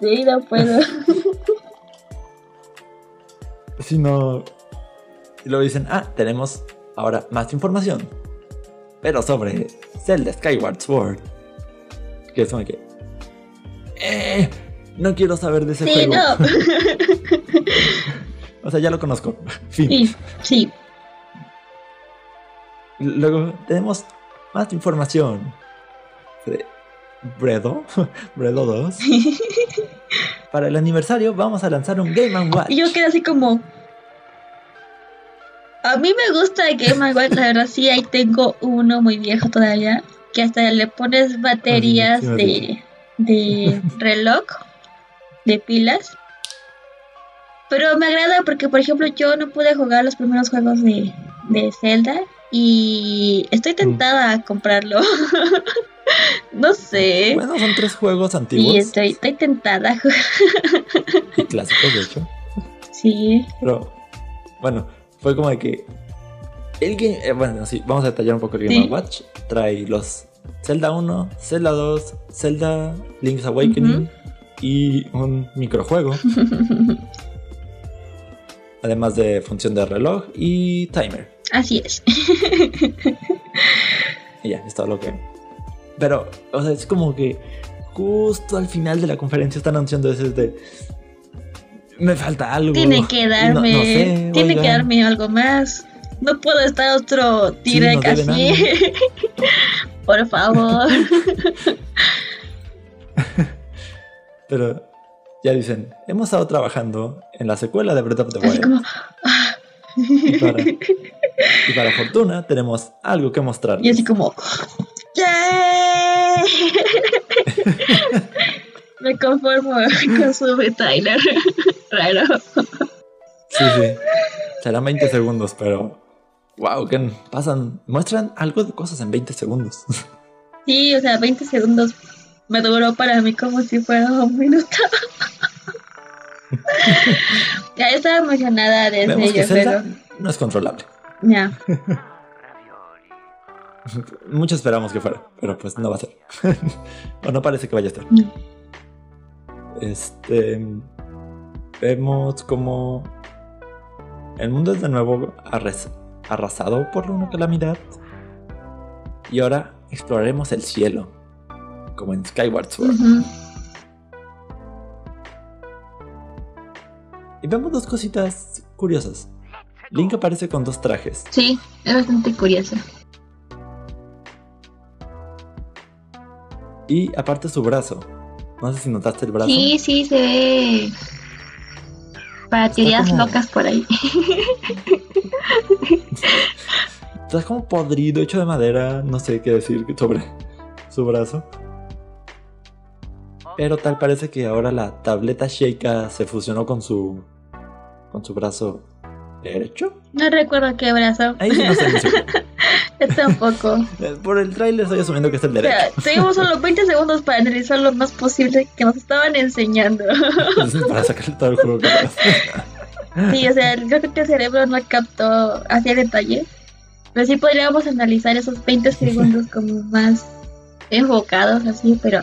sí, no puedo. Si no. Y luego dicen, ah, tenemos ahora más información. Pero sobre Zelda Skyward Sword. Que es como que. Eh, no quiero saber de ese Sí, juego. no. O sea, ya lo conozco. Fin. Sí, sí. Luego tenemos más información. Bredo, Bredo 2. Para el aniversario vamos a lanzar un Game Watch. Y yo quedé así como. A mí me gusta el Game Watch, la verdad sí, ahí tengo uno muy viejo todavía, que hasta le pones baterías sí de, de reloj, de pilas. Pero me agrada porque, por ejemplo, yo no pude jugar los primeros juegos de, de Zelda y estoy tentada a comprarlo. no sé. Bueno, son tres juegos Sí, antiguos estoy, estoy tentada a jugar. y clásicos, de hecho. Sí. Pero Bueno, fue como de que. El game. eh, bueno, sí, vamos a detallar un poco el Game Sí. Watch. Trae los Zelda 1, Zelda 2, Zelda Link's Awakening y un microjuego. Además de función de reloj y timer. Así es. Y ya, es todo lo que. Pero, o sea, es como que justo al final de la conferencia están anunciando eso de. Me falta algo. Tiene que darme, no sé, tiene que darme algo más. No puedo estar otro Sí, direct deben así. Por favor. Pero ya dicen, hemos estado trabajando en la secuela de Breath of the Así Wild. como, para, y para fortuna tenemos algo que mostrar. Y así como, ¡Yay! Me conformo con su Tyler. Raro. Sí, sí. Serán 20 segundos, pero. Wow, que pasan. Muestran algo de cosas en 20 segundos. Sí, o sea, 20 segundos me duró para mí como si fuera un minuto. ya estaba emocionada desde Vemos que ello, pero no es controlable. Ya. Mucho esperamos que fuera, pero pues no va a ser. o no parece que vaya a. No. Este. Vemos como. El mundo es de nuevo arras- arrasado por una calamidad. Y ahora exploraremos el cielo. Como en Skyward Sword. Y vemos dos cositas curiosas. Link aparece con dos trajes. Sí, es bastante curioso. Y aparte su brazo. No sé si notaste el brazo. Sí, sí, se ve. Para teorías como- locas por ahí. Está como podrido, hecho de madera. No sé qué decir sobre su brazo. Pero tal parece que ahora la tableta Sheikah se fusionó con su. con su brazo derecho. No recuerdo qué brazo. Ahí sí no sé. muy seguro. Yo tampoco. Por el tráiler estoy asumiendo que es el O derecho. sea, tuvimos solo 20 segundos para analizar lo más posible que nos estaban enseñando. Para sacarle todo el juego que Sí, o sea, creo que el cerebro no captó hacia detalle. Pero sí podríamos analizar esos 20 segundos como más enfocados así, pero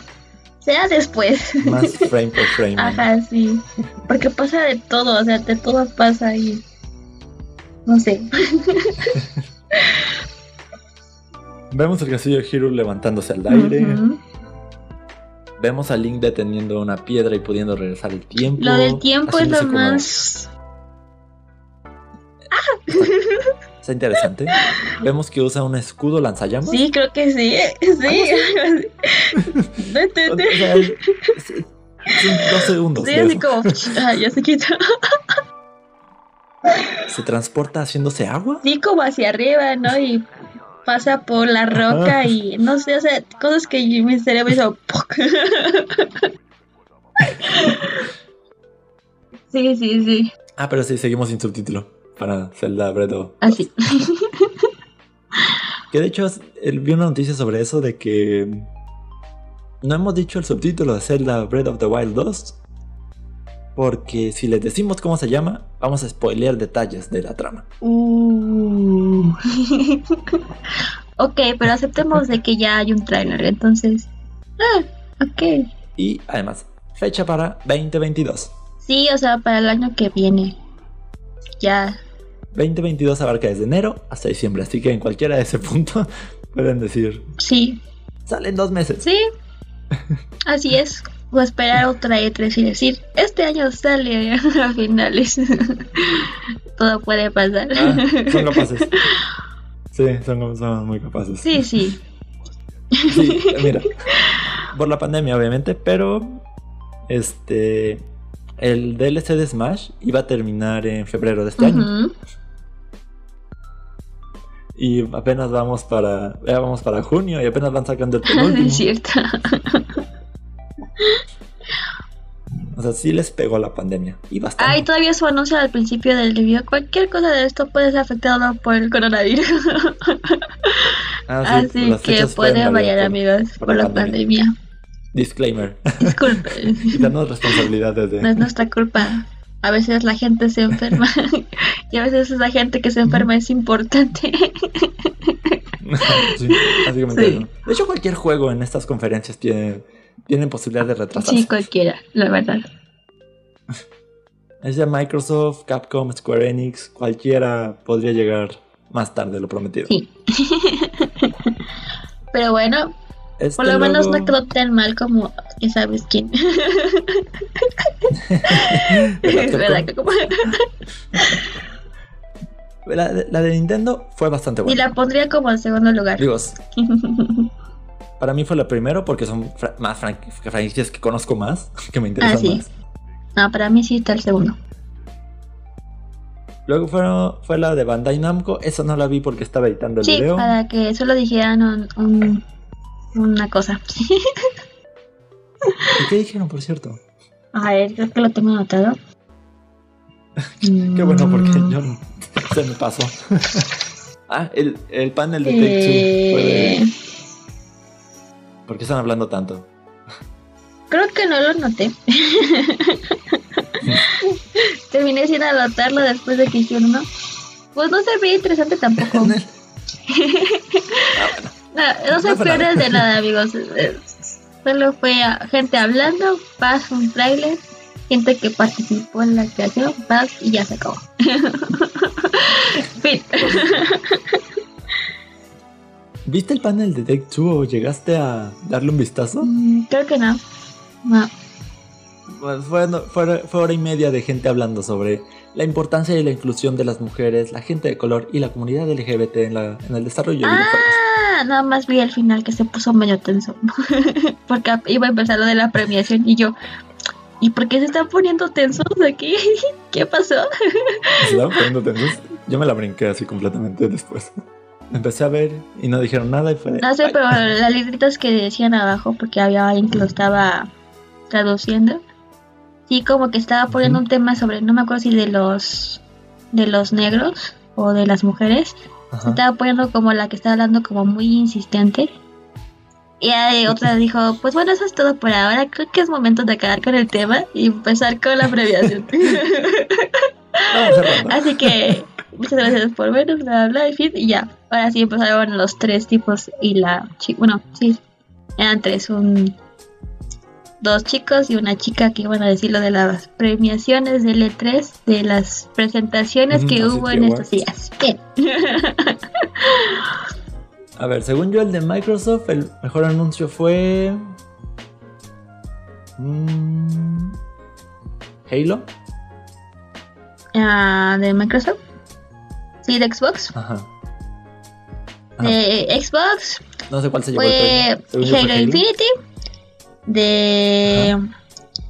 sea después. Más frame por frame. Ajá, sí. Porque pasa de todo, o sea, de todo pasa ahí. No sé. Vemos el castillo de Hyrule levantándose al aire. Vemos a Link deteniendo una piedra y pudiendo regresar el tiempo. Lo del tiempo es lo como- más... Está interesante. Vemos que usa un escudo lanzallamas. Sí, creo que sí. Sí. Vete, O sea, son dos segundos. Sí, de así eso. como... Ah, ya se quitó. Se transporta haciéndose agua. Sí, como hacia arriba, ¿no? Y pasa por la roca Ajá. y no sé, o sea, cosas que mi cerebro hizo. Sí, sí, sí. Ah, pero sí, seguimos sin subtítulo para Zelda Breath of- Así. Que de hecho, vi una noticia sobre eso de que no hemos dicho el subtítulo de Zelda Breath of the Wild 2. Porque si les decimos cómo se llama, vamos a spoilear detalles de la trama. Uh. ok, pero aceptemos de que ya hay un trailer, entonces. Ah, ok. Y además, fecha para 2022. Sí, o sea, para el año que viene. Ya. 2022 abarca desde enero hasta diciembre, así que en cualquiera de ese punto pueden decir, Sí, salen dos meses. sí. Así es. O esperar otra E3 y decir, este año sale a finales. Todo puede pasar. Ah, son capaces. Sí, son, son muy capaces. Sí, sí. Sí, mira, por la pandemia obviamente, pero este el DLC de Smash iba a terminar en febrero de este año y apenas vamos para ya vamos para junio y apenas van sacando el Es penúltimo. cierto. O sea, sí les pegó la pandemia y bastante. Ay, todavía su anuncio al principio del review. Cualquier cosa de esto puede ser afectado por el coronavirus. Ah, sí, Así que pueden variar, amigos, por por, la pandemia. Disclaimer. Disculpen. Quitarnos responsabilidad No desde es nuestra culpa. A veces la gente se enferma. Y a veces esa gente que se enferma es importante. sí, básicamente. Sí. De hecho, cualquier juego en estas conferencias tiene, tiene posibilidad de retrasarse. Sí, cualquiera, la verdad. Es de Microsoft, Capcom, Square Enix, cualquiera podría llegar más tarde de lo prometido. Sí. Pero bueno, Este por lo menos no quedó tan mal como ya sabes quién. ¿Verdad, ¿Verdad? Capcom? Como- La, de- la de Nintendo fue bastante Y buena. la pondría como en segundo lugar. Digo, para mí fue la primero porque son fra- más fran- franquicias que conozco más, que me interesan Ah, sí. más. No, para mí sí está el segundo. Luego fueron- fue la de Bandai Namco, esa no la vi porque estaba editando el Sí, video. para que solo dijeran un- un- una cosa. ¿Y qué dijeron, por cierto? A ver, creo que lo tengo anotado. Qué bueno porque Mm, yo se me pasó. ah, el, el panel de Take ¿Por qué están hablando tanto? Creo que no lo noté. Terminé sin anotarlo después de que hicieron uno. Pues no se ve interesante tampoco. No, no se No fue pierde nada. de nada, amigos. Solo fue gente hablando, paz, un trailer, gente que participó en la creación, paz y ya se acabó. fin. ¿Viste el panel de Take Two o llegaste a darle un vistazo? Mm, Creo que no. No. Pues fue, fue- fue hora y media de gente hablando sobre la importancia y la inclusión de las mujeres, la gente de color y la comunidad LGBT en, la- en el desarrollo de videojuegos. Ah, nada más vi el final que se puso medio tenso. Porque iba a empezar lo de la premiación y yo. ¿Y por qué se están poniendo tensos aquí? ¿Qué pasó? Se estaban poniendo tensos. Yo me la brinqué así completamente después. Empecé a ver y no dijeron nada y fue de, No sé, "Ay". pero las libritas que decían abajo, porque había alguien que lo estaba traduciendo, sí como que estaba poniendo un tema sobre, no me acuerdo si de los de los negros o de las mujeres, Ajá. estaba poniendo como la que estaba hablando como muy insistente. Y ahí otra dijo, pues bueno, eso es todo por ahora, creo que es momento de acabar con el tema y empezar con la abreviación. Así que muchas gracias por vernos, bla, bla, fin, y ya. Ahora sí empezaron los tres tipos y la chica, bueno, sí, eran tres, un dos chicos y una chica que iban a decir lo de las premiaciones del E3, de las presentaciones que hubo que en estos días. Bien. A ver, según yo, el de Microsoft, el mejor anuncio fue. mm, Halo. Ah, de Microsoft. Sí, de Xbox. Ajá. Ajá. De Xbox No sé cuál se llevó el fue Halo Infinity. De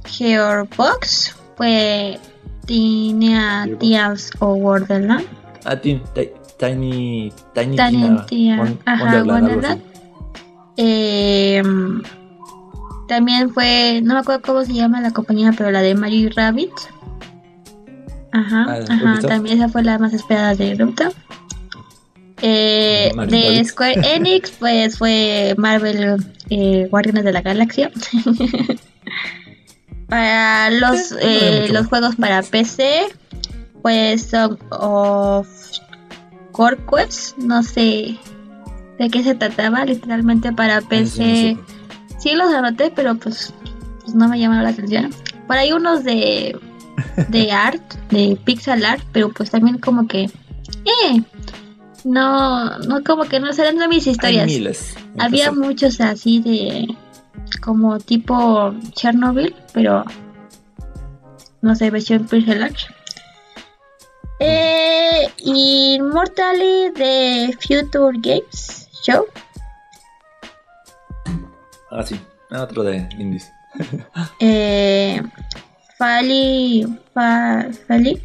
Gearbox fue Gearbox. Tears o Wonderland. Ah, Tin- Ti- Tiny. Tiny, Tiny Tina Tina, ajá, Wonderland. Eh, también fue, no me acuerdo cómo se llama la compañía, pero la de Mario y Rabbit. Ajá, Ah, ajá, también esa fue la más esperada de Ruta. Eh, de. Square Enix, pues fue Marvel eh, Guardianes de la Galaxia. para los, Eh, los juegos para PC, pues Song of Core Quest, no sé de qué se trataba, literalmente para Ah, PC. Sí los anoté, pero pues, pues no me llamaron la atención. Por ahí unos de de art, de pixel art, pero pues también como que eh no no como que no serán de mis Hay historias. miles. Había muchos así de como tipo Chernobyl, pero no sé, versión pixel art. Eh, Immortally de Future Games Show. Ah, sí. Ah, Otro de indies. Eh, Fali, Fa- Fali.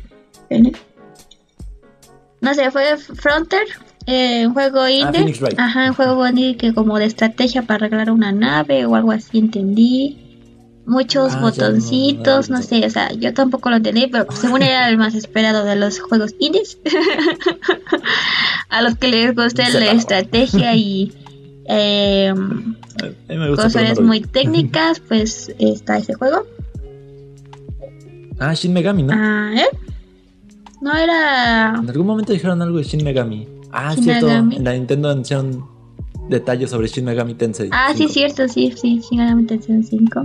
No sé, fue Frontier, eh, un juego indie. Ah, Wright. Ajá, un juego indie que como de estrategia para arreglar una nave o algo así entendí. Muchos Ah, botoncitos, no sé, o sea, yo tampoco lo entendí, pero según era el más esperado de los juegos indies. A los que les guste Se la acabó. estrategia y eh, gusta, cosas muy técnicas, pues está ese juego. Ah, Shin Megami, ¿no? Ah, ¿eh? No era. En algún momento dijeron algo de Shin Megami. Ah, Shin cierto. Megami. En la Nintendo anunciaron detalles sobre Shin Megami Tensei. Ah, sí, 5. cierto, sí, sí, Shin Megami Tensei 5.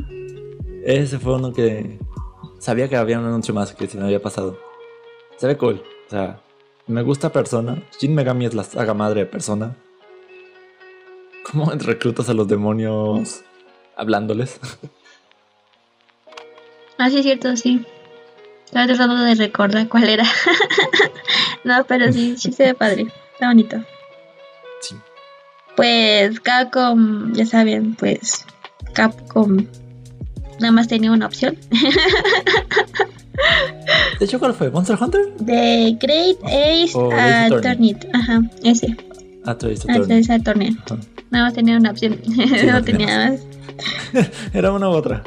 Ese fue uno que sabía que había un anuncio más que se me había pasado. Se ve cool. O sea, me gusta Persona. Shin Megami es la saga madre de Persona. ¿Cómo reclutas a los demonios hablándoles? Ah, sí, cierto, sí. Estaba tratando de recordar cuál era. no, pero sí, sí se ve padre. Está bonito. Sí. Pues Capcom, ya saben, pues Capcom nada más tenía una opción. De hecho, ¿cuál fue? ¿Monster Hunter? De Great Ace Oh, Attorney. Ajá, ese. Ah, Ah, Attorney. Ace Attorney. Ah. Nada más tenía una opción. no tenía más. Era una u otra.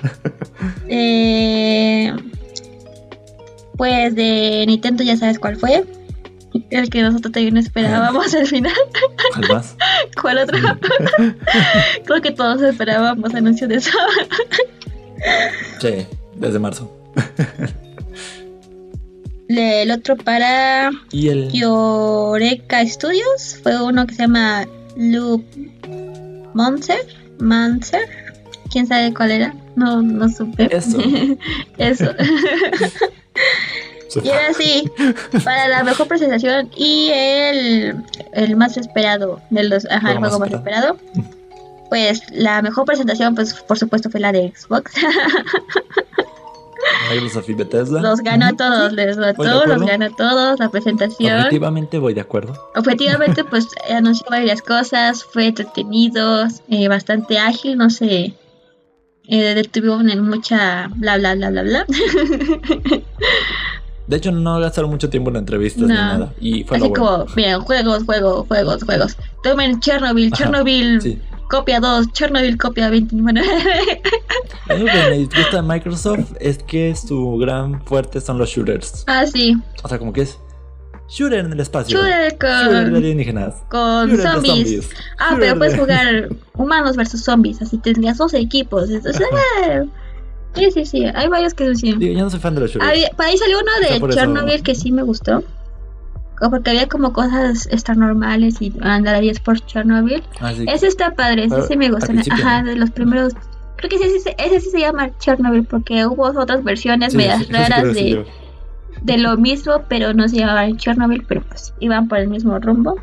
Eh, pues de Nintendo ya sabes cuál fue. El que nosotros también esperábamos al final. ¿Cuál más? ¿Cuál otro? Creo que todos esperábamos anuncio de eso. Sí, desde marzo. El otro para Y el. Yoreka Studios fue uno que se llama Loop Monster. Mancer. ¿Quién sabe cuál era? No, no supe. Eso. Eso. Y era así, para la mejor presentación y el, el más esperado de los, ajá, el Juego más esperado. Pues la mejor presentación, pues por supuesto fue la de Xbox. Microsoft y Bethesda. los ganó a todos, les a todos, los ganó a todos, la presentación. Objetivamente voy de acuerdo. Objetivamente, pues anunció varias cosas, fue entretenido, eh, bastante ágil, no sé. Eh, detuvieron en mucha bla bla bla bla bla. De hecho, no gastaron mucho tiempo en entrevistas ni nada. Y fue Así lo bueno. como, miren, juegos, juegos, juegos, juegos. Tomen Chernobyl, Ajá, Chernobyl Sí. copia 2, Chernobyl copia 29. Algo que me disgusta de Microsoft es que su gran fuerte son los shooters. ah, sí. O sea, como que es shooter en el espacio. Shooter Shooter de con, alienígenas. con de zombies. Ah, Shooter pero puedes de- jugar humanos versus zombies. Así tendrías dos equipos. Entonces, eh, sí, sí, sí. Hay varios que sí. Digo, yo no soy fan de los shooters. Había- por ahí salió uno O sea, de por eso- Chernobyl que sí me gustó. Porque había como cosas extra normales y andarías por Chernobyl. Ah, sí. Ese está padre, ese sí me gustó. Ajá, de los primeros. Creo que ese, sí se- ese sí se llama Chernobyl porque hubo otras versiones Sí, medias sí, raras de, yo. De lo mismo, pero no se llamaban Chernobyl, pero pues iban por el mismo rumbo.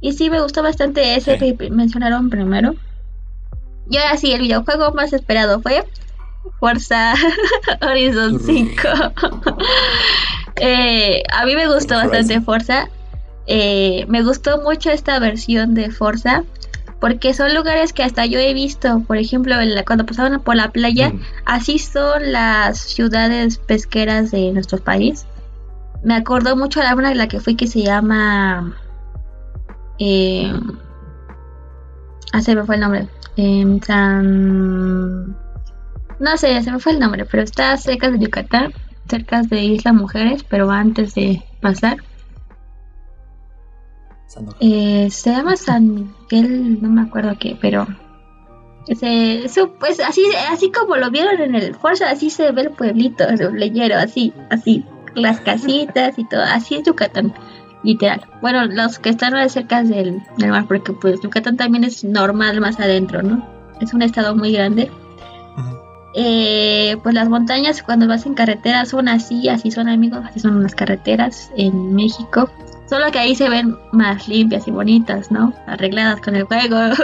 Y sí me gustó bastante ese Sí. que mencionaron primero. Y ahora sí, el videojuego más esperado fue Forza Horizon 5. Eh, a mí me gustó bastante Forza. Eh, me gustó mucho esta versión de Forza. Porque son lugares que hasta yo he visto. Por ejemplo, en la- cuando pasaban por la playa. Mm. Así son las ciudades pesqueras de nuestro país. Me acordó mucho a la una de la que fui que se llama. Eh, ah, se me fue el nombre. Em, San- No sé, se me fue el nombre, pero está cerca de Yucatán, cerca de Isla Mujeres, pero antes de pasar. Eh, se llama San Miguel, no me acuerdo qué, pero eso, pues así, así como lo vieron en el Forza, así se ve el pueblito, el leyero, así, así, las casitas y todo, así es Yucatán, literal. Bueno, los que están más cerca del, del mar, porque pues Yucatán también es normal más adentro, ¿no? Es un estado muy grande. Eh, pues las montañas cuando vas en carretera son así, así son amigos, así son las carreteras en México. Solo que ahí se ven más limpias y bonitas, ¿no? Arregladas con el juego.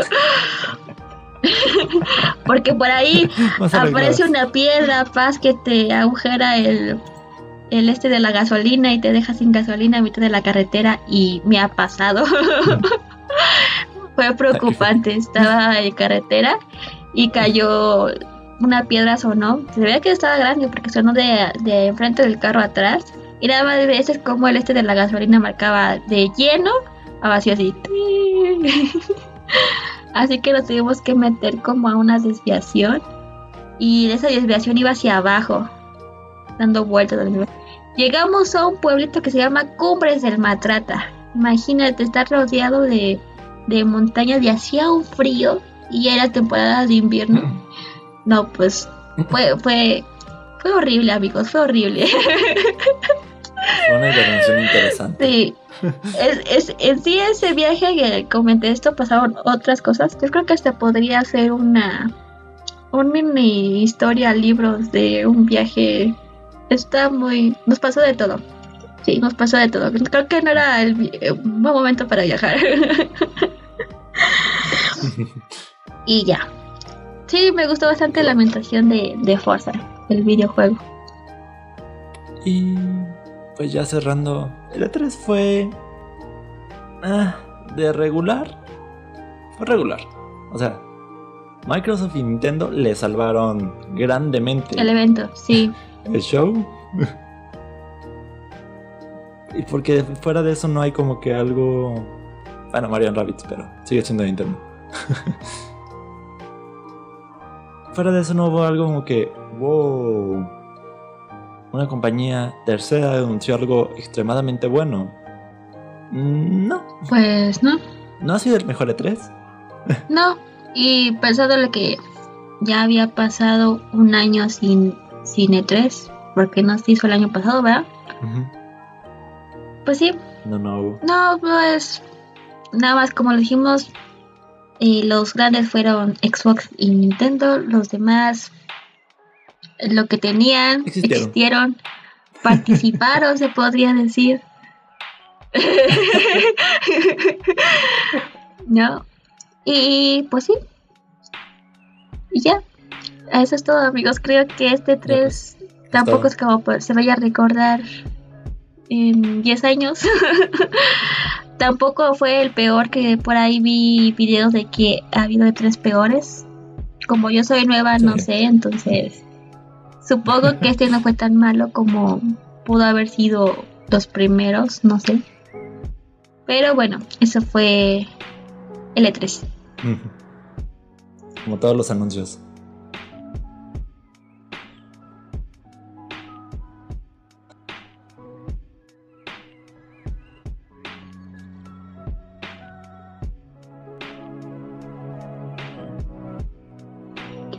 Porque por ahí aparece una piedra, paz, que te agujera el, el este de la gasolina y te deja sin gasolina a mitad de la carretera y me ha pasado. Fue preocupante, estaba en carretera y cayó una piedra sonó. Se veía que estaba grande porque sonó de, de enfrente del carro atrás. Y nada más ves es como el este de la gasolina marcaba de lleno a vacío así. Así que nos tuvimos que meter como a una desviación. Y de esa desviación iba hacia abajo, dando vueltas. Llegamos a un pueblito que se llama Cumbres del Matrata. Imagínate estar rodeado de, de montañas y hacía un frío y era temporada de invierno. No, pues fue, fue, fue horrible, amigos, fue horrible. Fue una intervención interesante. Sí. Es, es, en sí ese viaje que comenté esto pasaron otras cosas. Yo creo que hasta podría ser una un mini historia, libros de un viaje. Está muy... Nos pasó de todo. Sí, nos pasó de todo. Creo que no era el eh, un buen momento para viajar. y ya. Sí, me gustó bastante la ambientación de, de Forza, el videojuego. Y pues ya cerrando, el E3 fue ah, de regular. Fue regular. O sea, Microsoft y Nintendo le salvaron grandemente El evento, sí. el show. y porque fuera de eso no hay como que algo... Bueno, Mario Rabbits, pero sigue siendo Nintendo. fuera de eso no hubo algo como que... Wow. Una compañía tercera anunció algo extremadamente bueno. No, Pues no. no ha sido el mejor E E3. No, y pensando lo que ya había pasado un año sin, sin E3, porque no se hizo el año pasado, ¿verdad? Pues sí, No, no hubo. no, pues nada más como lo dijimos, eh, los grandes fueron Xbox y Nintendo, los demás lo que tenían Existieron. existieron, participaron, se podría decir. no, y pues sí, y ya, eso es todo amigos, creo que este 3 tampoco todo. es como pues, se vaya a recordar en 10 años. Tampoco fue el peor que por ahí vi videos de que ha habido de tres peores. Como yo soy nueva, no sé, entonces supongo que este no fue tan malo como pudo haber sido los primeros, no sé. Pero bueno, eso fue el E E3. Ujú. Como todos los anuncios.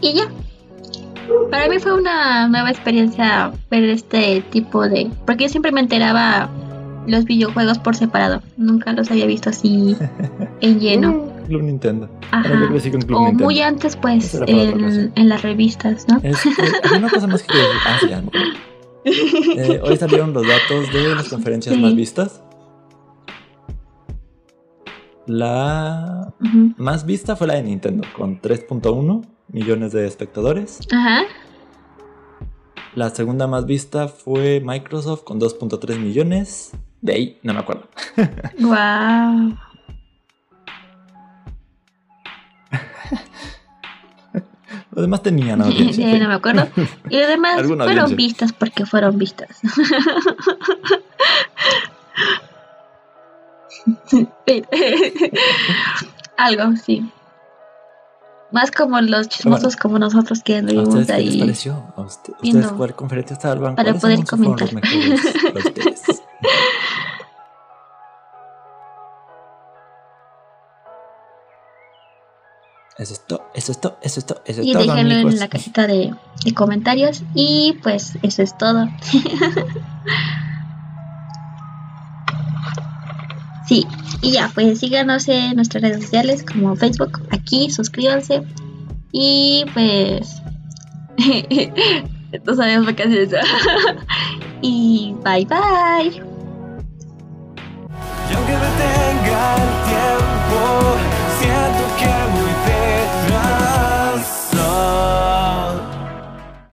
Y ya. Para mí fue una nueva experiencia ver este tipo de... Porque yo siempre me enteraba los videojuegos por separado. Nunca los había visto así en lleno. Club Nintendo. Ajá. Bueno, yo crecí con Club O Nintendo. muy antes, pues, en, en las revistas, ¿no? Este, hay una cosa más que. Ah, sí, ya. Eh, hoy salieron los datos de las conferencias Sí. más vistas. La más vista fue la de Nintendo, con 3.1 millones de espectadores. Ajá. La segunda más vista fue Microsoft, con 2.3 millones. De ahí, no me acuerdo. Wow. Los demás tenían audiencia. Sí, no me acuerdo. Y los demás fueron audiencia. vistas porque fueron vistas. Algo, sí. Más como los chismosos como nosotros que ¿A anduvimos ustedes qué les ahí. pareció? ¿A usted- ¿Ustedes cuál conferencia estaban? para ¿Cuáles poder los comentar. mejores? Eso es todo, eso es todo, eso es todo, eso es Y todo, déjenlo amigos. en la cajita de, de comentarios. Y pues eso es todo. sí, y ya, pues síganos en nuestras redes sociales como Facebook, aquí, suscríbanse. Y pues. no sabemos eso. y bye bye. Y aunque detenga